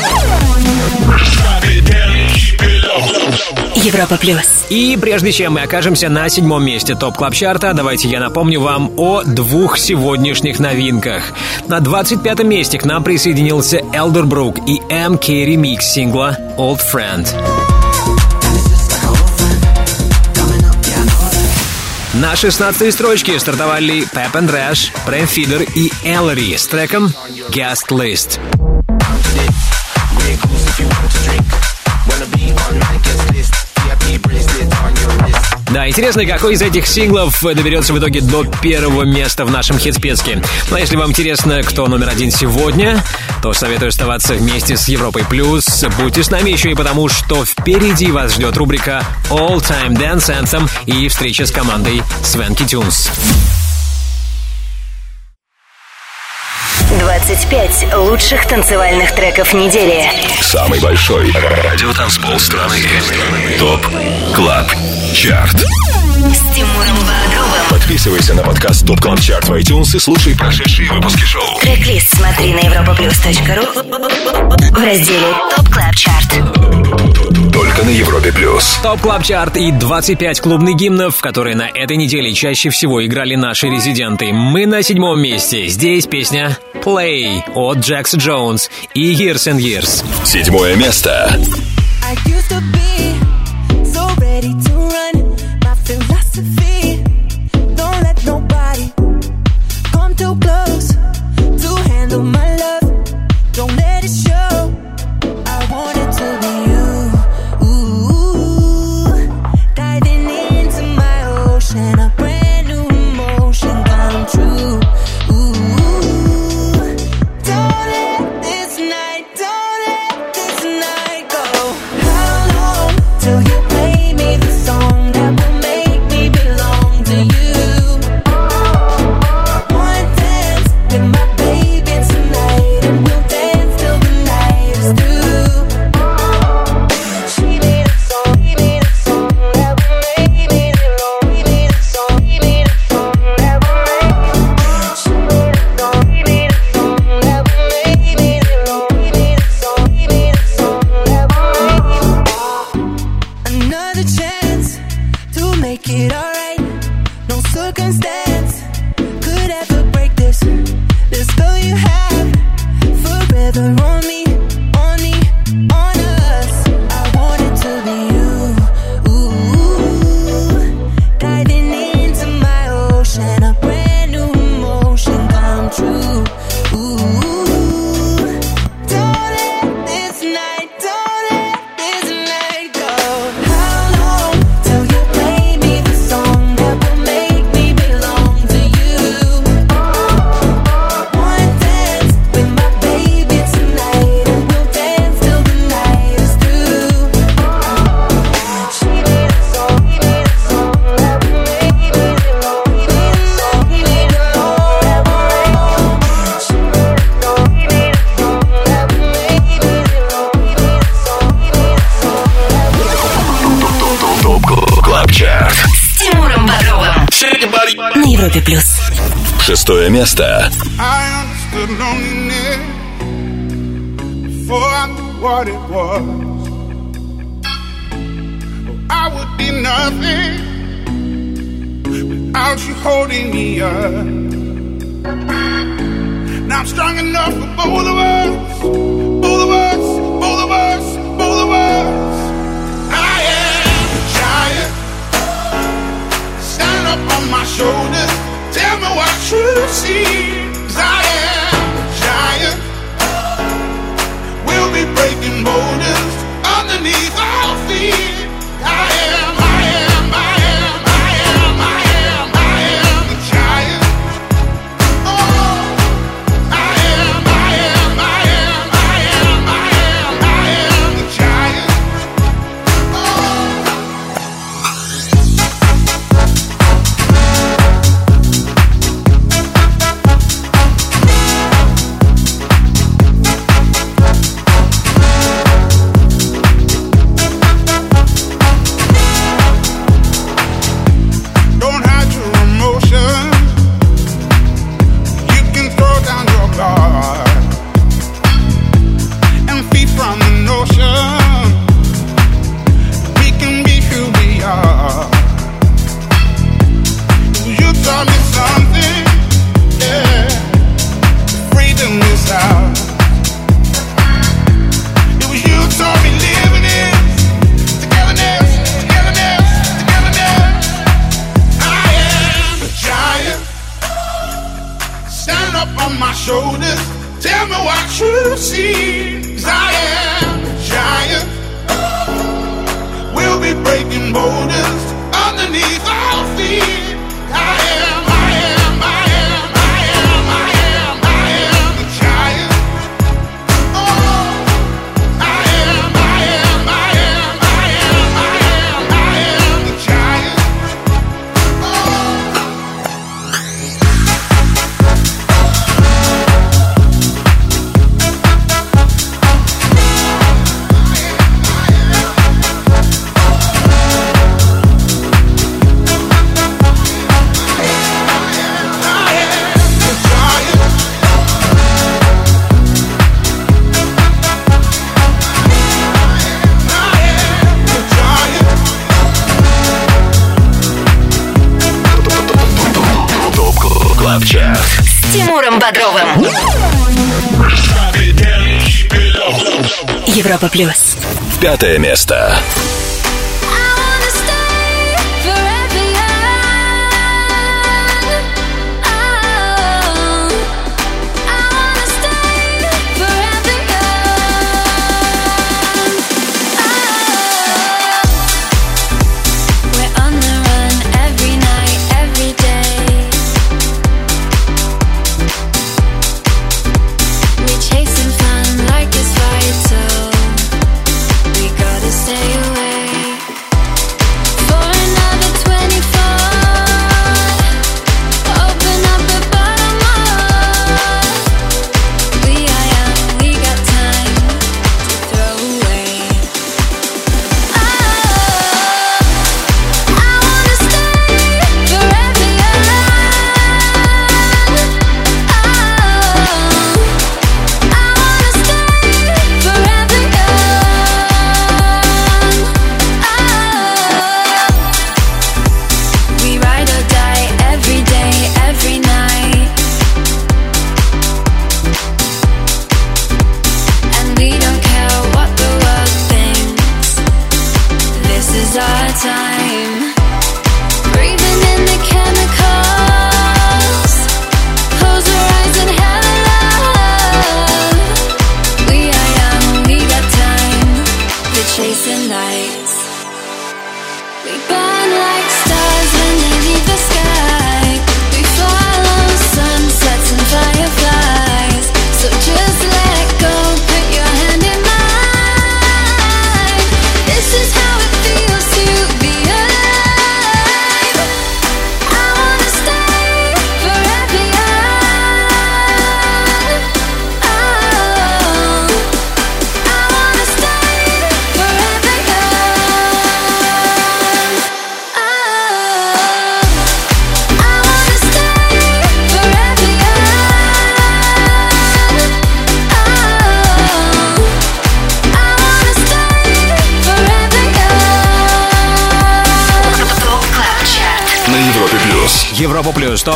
Speaker 17: Европа Плюс
Speaker 2: И прежде чем мы окажемся на седьмом месте Top Club Chart а, давайте я напомню вам о двух сегодняшних новинках. На 25 месте к нам присоединился Элдербрук и МК ремикс сингла Old Friend. На 16 строчке стартовали Pep and Rash, Prem Feeder и Ellery с треком Guest List.
Speaker 18: Grey goose if you want to drink. Wanna be on my guest list.
Speaker 2: Да, интересно, какой из этих синглов доберется в итоге до первого места в нашем хит-списке. Но если вам интересно, кто номер один сегодня, то советую оставаться вместе с Европой Плюс. Будьте с нами еще и потому, что впереди вас ждет рубрика All Time Dance Anthem и встреча с командой Свенки Tunes.
Speaker 6: 25 лучших танцевальных треков недели.
Speaker 19: Самый большой радиотанцпол страны. ТОП КЛАБ ЧАРТ. Подписывайся на подкаст ТОП КЛАБ ЧАРТ в iTunes и слушай прошедшие выпуски шоу.
Speaker 6: Трек-лист смотри на europaplus.ru в разделе Top Club Chart.
Speaker 19: Только на Европе Плюс.
Speaker 2: Top Club Chart и 25 клубных гимнов, которые на этой неделе чаще всего играли наши резиденты. Мы на седьмом месте. Здесь песня Play от Джекс Джонс и Years and Years.
Speaker 19: Седьмое
Speaker 10: место.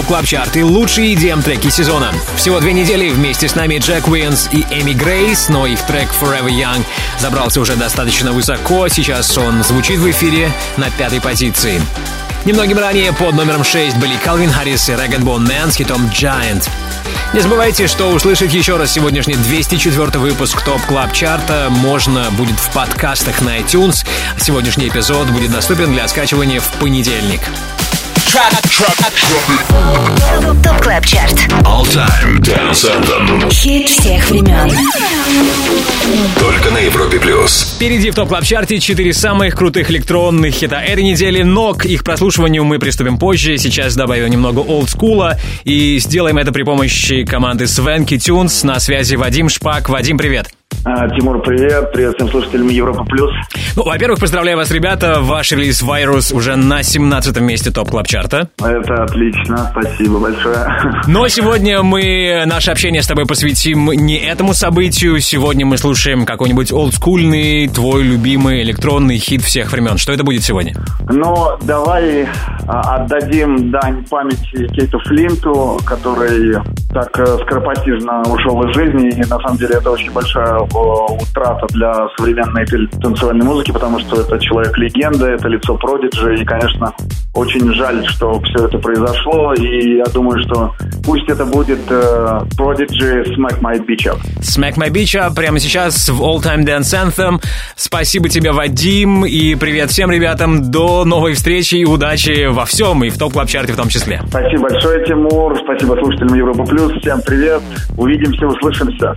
Speaker 2: Club Chart и лучшие EDM треки сезона. Всего две недели вместе с нами Джек Уинс и Эми Грейс, но их трек Forever Young забрался уже достаточно высоко. Сейчас он звучит в эфире на пятой позиции. Немногим ранее под номером 6 были Калвин Харрис и Rag'n'Bone Man с хитом Giant. Не забывайте, что услышать еще раз сегодняшний 204 выпуск Top Club Chart а можно будет в подкастах на iTunes. Сегодняшний эпизод будет доступен для скачивания в понедельник.
Speaker 6: Top Club Chart.
Speaker 10: All Time Dance Anthem.
Speaker 6: Хит всех времен.
Speaker 10: Только на Европе плюс.
Speaker 2: Впереди в Top Club Chart е четыре самых крутых электронных хита этой недели, но к их прослушиванию мы приступим позже. Сейчас добавим немного олдскула и сделаем это при помощи команды Swanky Tunes. На связи Вадим Шпак. Вадим, привет.
Speaker 20: А, Тимур, привет. Привет всем слушателям Европа Плюс.
Speaker 2: Ну, во-первых, поздравляю вас, ребята. Ваш релиз «Вирус» уже на 17 месте Top Club Chart а
Speaker 20: Это отлично. Спасибо большое. (laughs)
Speaker 2: Но сегодня мы наше общение с тобой посвятим не этому событию. Сегодня мы слушаем какой-нибудь олдскульный, твой любимый электронный хит всех времен. Что это будет сегодня?
Speaker 20: Но давай а, отдадим дань памяти Кейту Флинту, который так э, скоропостижно ушел из жизни. И на самом деле это очень большая утрата для современной танцевальной музыки, потому что это человек-легенда, это лицо продиджи. И, конечно, очень жаль, что все это произошло. И я думаю, что пусть это будет э, Prodigy Smack My Beach Up.
Speaker 2: Smack My Beach Up прямо сейчас в All Time Dance Anthem. Спасибо тебе, Вадим, и привет всем ребятам. До новой встречи и удачи во всем, и в Top Club Chart е в том числе.
Speaker 20: Спасибо большое, Тимур. Спасибо слушателям Европа Плюс. Всем привет. Увидимся, услышимся.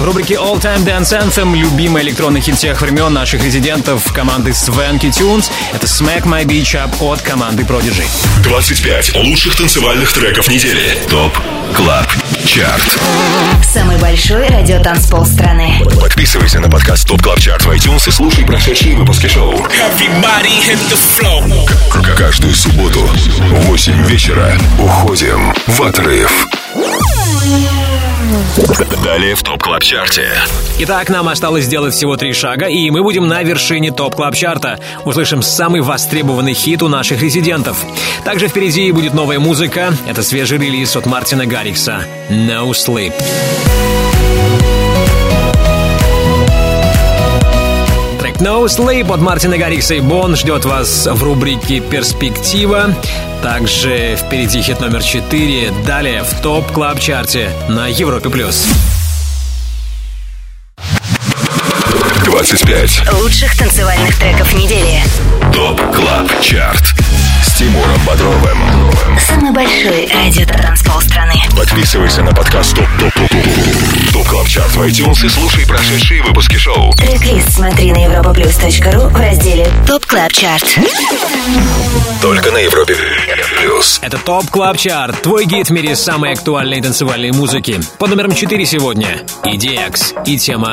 Speaker 2: Рубрике All Time Dance Anthem любимый электронный хит всех времен наших резидентов команды Swanky Tunes — это Smack My Beach Up от команды Prodigy.
Speaker 1: 25 лучших танцевальных треков недели. ТОП КЛАБ ЧАРТ.
Speaker 6: Самый большой радиотанцпол страны.
Speaker 1: Подписывайся на подкаст ТОП КЛАБ ЧАРТ в iTunes и слушай прошедшие выпуски шоу. К- Каждую субботу в 8 вечера уходим в отрыв. Далее в ТОП КЛАБ ЧАРТе.
Speaker 2: Итак, нам осталось сделать всего три шага, и мы будем на вершине топ клаб чарта Услышим самый востребованный хит у наших резидентов. Также впереди будет новая музыка. Это свежий релиз от Мартина Гаррикса «No Sleep». «No Sleep» от Мартина Гаррикса и Бон ждет вас в рубрике «Перспектива». Также впереди хит номер 4. Далее в топ клаб чарте на Европе+. плюс.
Speaker 1: 25
Speaker 6: Лучших танцевальных треков недели.
Speaker 1: Top Club Chart Тимуром Бодровым.
Speaker 6: Самый большой радиотанцпол страны.
Speaker 1: Подписывайся на подкаст Top Top Top Top Top Club Chart в iTunes и слушай прошедшие выпуски шоу.
Speaker 6: Трек-лист смотри на europaplus.ru в разделе Top Club Chart.
Speaker 1: Только на Европе Плюс.
Speaker 2: Это Top Club Chart, твой гид в мире самой актуальной танцевальной музыки. Под номером 4 сегодня EDX и тема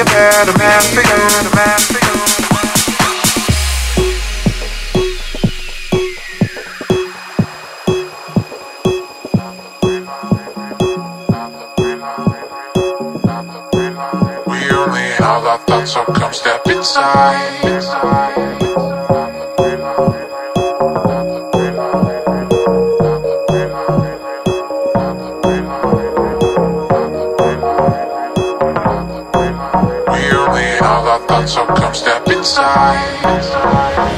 Speaker 21: a better man for you, a man for you. We only have our thoughts, so come step inside. Inside.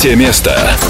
Speaker 1: Третье место.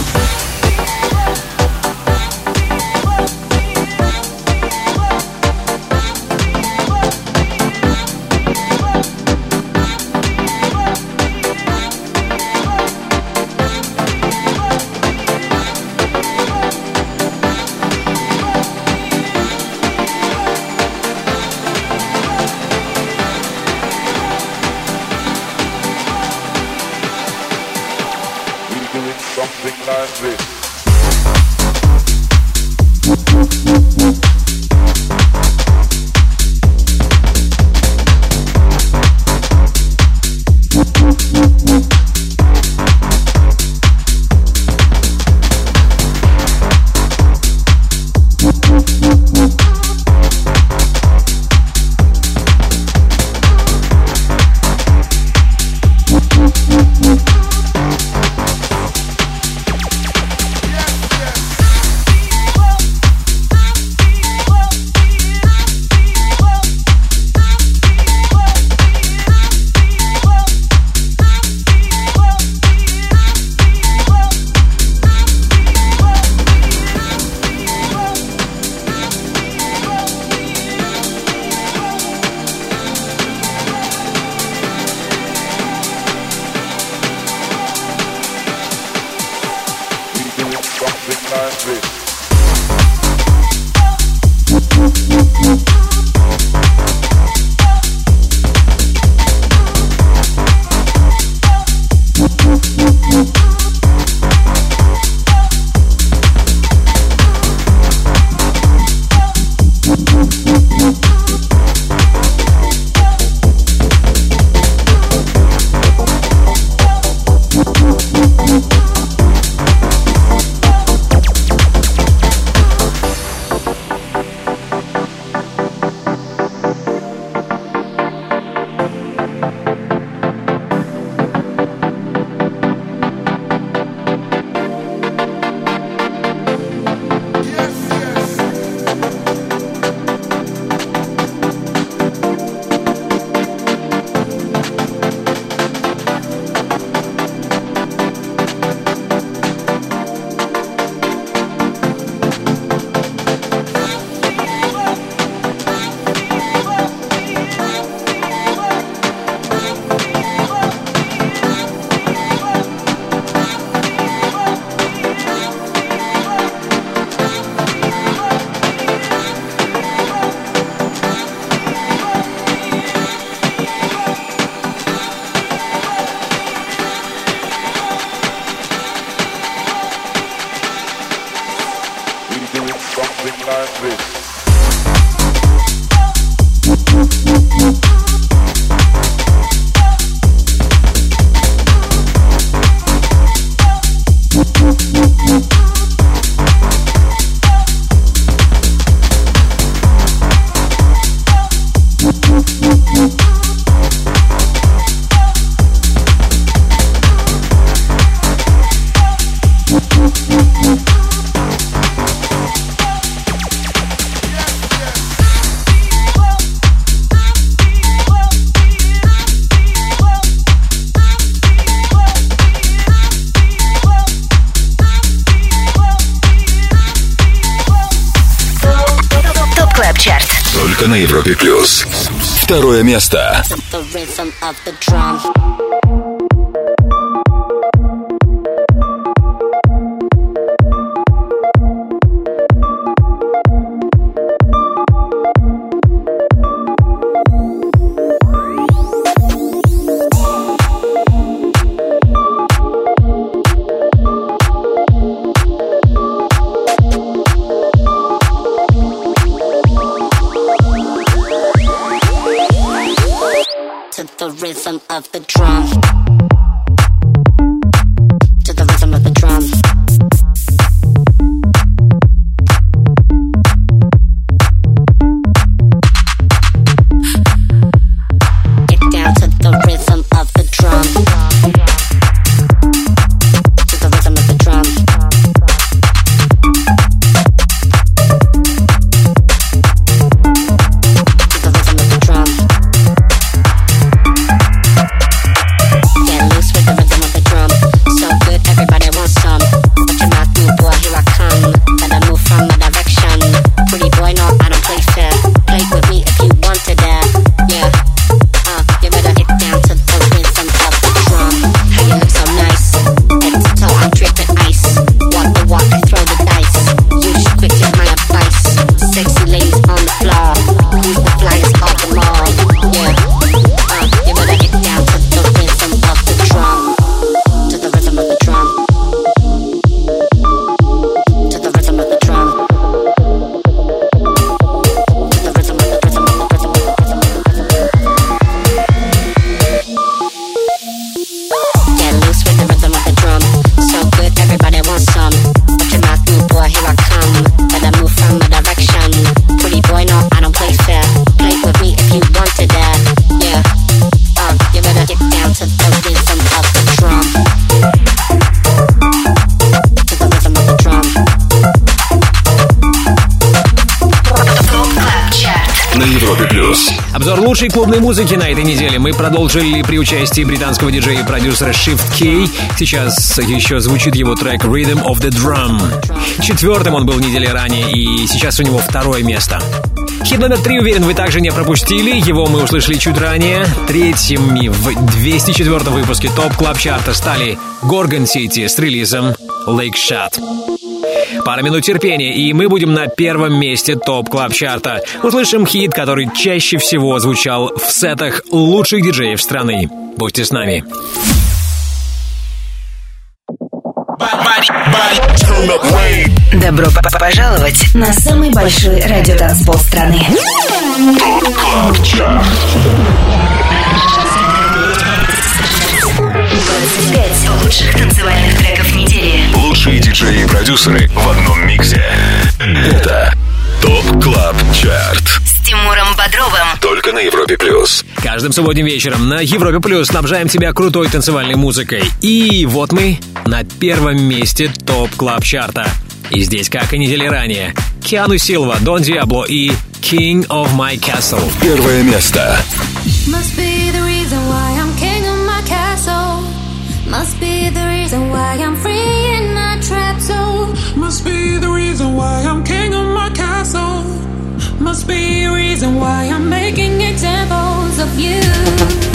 Speaker 6: Like this.
Speaker 1: Европе плюс.
Speaker 22: Второе место.
Speaker 2: Клубной музыки на этой неделе мы продолжили при участии британского диджея и продюсера Shift K3Y. Сейчас еще звучит его трек Rhythm of the Drum. Четвертым он был недели ранее, и сейчас у него второе место. Хит номер три, уверен, вы также не пропустили. Его мы услышали чуть ранее. Третьими в 204 выпуске Top Club Chart а стали Gorgon City с релизом Lick Shot. Пара минут терпения, и мы будем на первом месте Top Club Chart а. Услышим хит, который чаще всего звучал в сетах лучших диджеев страны. Будьте с нами.
Speaker 6: Добро пожаловать на самый большой радиотанцпол страны. Лучших танцевальных треков.
Speaker 22: Лучшие диджеи и продюсеры в одном миксе. Это Top Club Chart.
Speaker 6: С Тимуром Бодровым.
Speaker 22: Только на Европе плюс.
Speaker 2: Каждым субботним вечером на Европе Плюс снабжаем тебя крутой танцевальной музыкой. И вот мы на первом месте Top Club Chart а. И здесь, как и недели ранее, Киану Силва, Дон Диабло и King of My Castle.
Speaker 22: Первое место.
Speaker 10: Must be the reason why Must be the reason why I'm free in my trapped soul.
Speaker 23: Must be the reason why I'm king of my castle.
Speaker 10: Must be a reason why I'm making examples of you.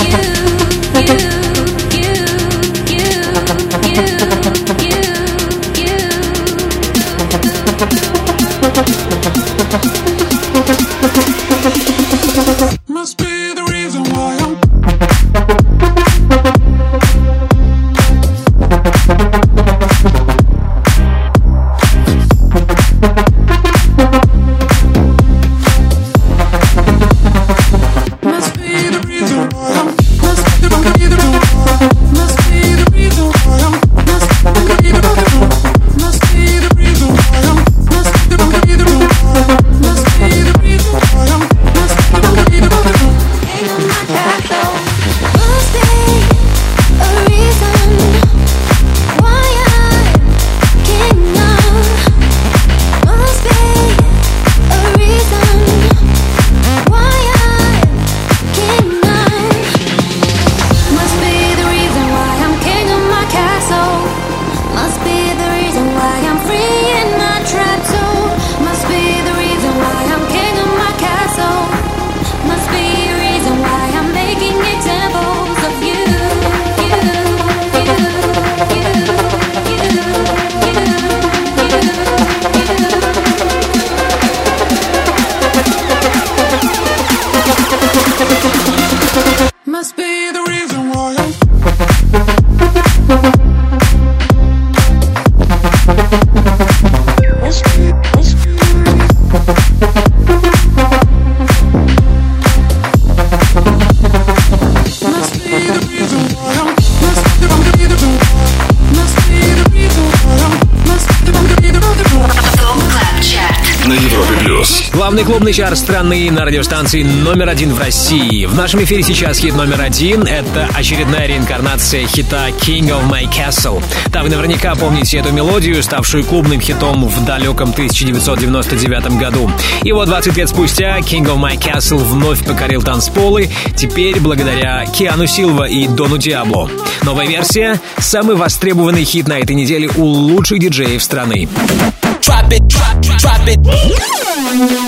Speaker 2: Клубный чар страны на радиостанции номер один в России. В нашем эфире сейчас хит номер один. Это очередная реинкарнация хита King of My Castle. Да, вы наверняка помните эту мелодию, ставшую клубным хитом в далеком 1999 году. И вот 20 лет спустя King of My Castle вновь покорил танцполы, теперь благодаря Киану Силва и Дону Диабло. Новая версия — самый востребованный хит на этой неделе у лучших диджеев страны.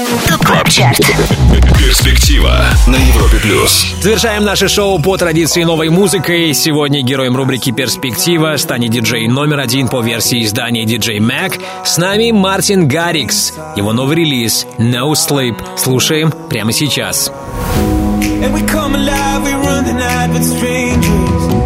Speaker 6: Top Club Chart.
Speaker 1: Перспектива на Европе плюс.
Speaker 2: Завершаем наше шоу по традиции новой музыкой. Сегодня героем рубрики «Перспектива» станет диджей номер один по версии издания DJ Mag. С нами Мартин Гаррикс. Его новый релиз «No Sleep». Слушаем прямо сейчас.
Speaker 3: And we come alive, we run the night with strangers.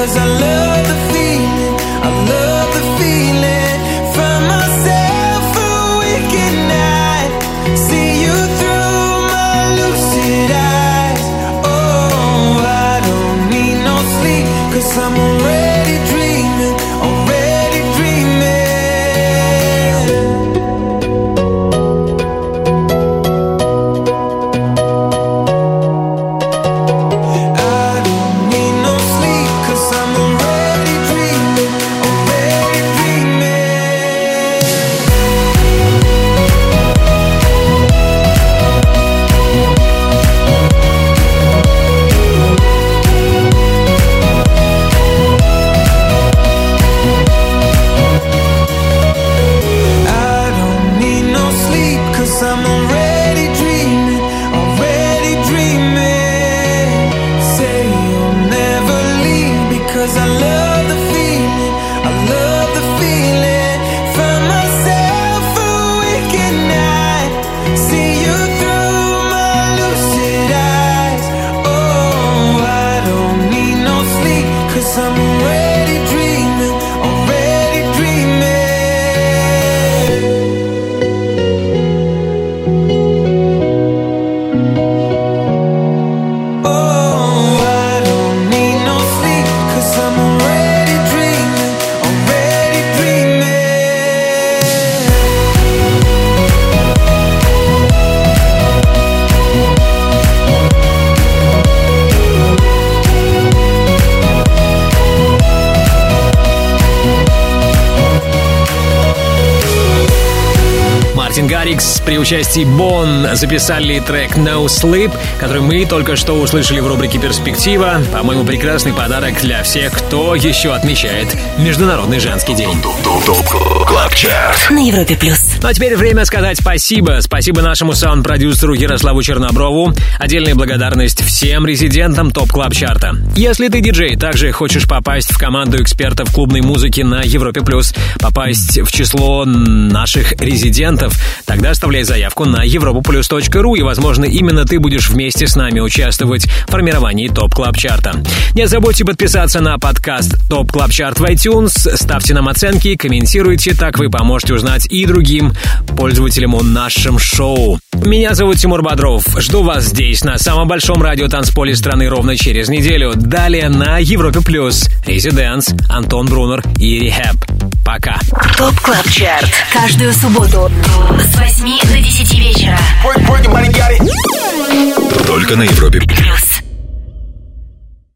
Speaker 3: Cause I love
Speaker 2: участии Бон записали трек No Sleep, который мы только что услышали в рубрике «Перспектива». По-моему, прекрасный подарок для всех, кто еще отмечает Международный женский день.
Speaker 6: На Европе Плюс.
Speaker 2: Ну а теперь время сказать спасибо. Спасибо нашему саунд-продюсеру Ярославу Черноброву. Отдельная благодарность всем резидентам Top Club Chart а. Если ты диджей, также хочешь попасть в команду экспертов клубной музыки на Европе Плюс, попасть в число наших резидентов, тогда оставляй заявку на europaplus.ru и, возможно, именно ты будешь вместе с нами участвовать в формировании Top Club Chart а. Не забудьте подписаться на подкаст Top Club Chart в iTunes, ставьте нам оценки, комментируйте, так вы поможете узнать и другим пользователям о нашем шоу. Меня зовут Тимур Бодров. Жду вас здесь, на самом большом радиотанцполе страны ровно через неделю. Далее на Европе Плюс. Residents, Антон Брунер и Rehab. Пока.
Speaker 6: Top Club Chart. Каждую субботу с 8 до 10 вечера.
Speaker 1: Только на Европе плюс.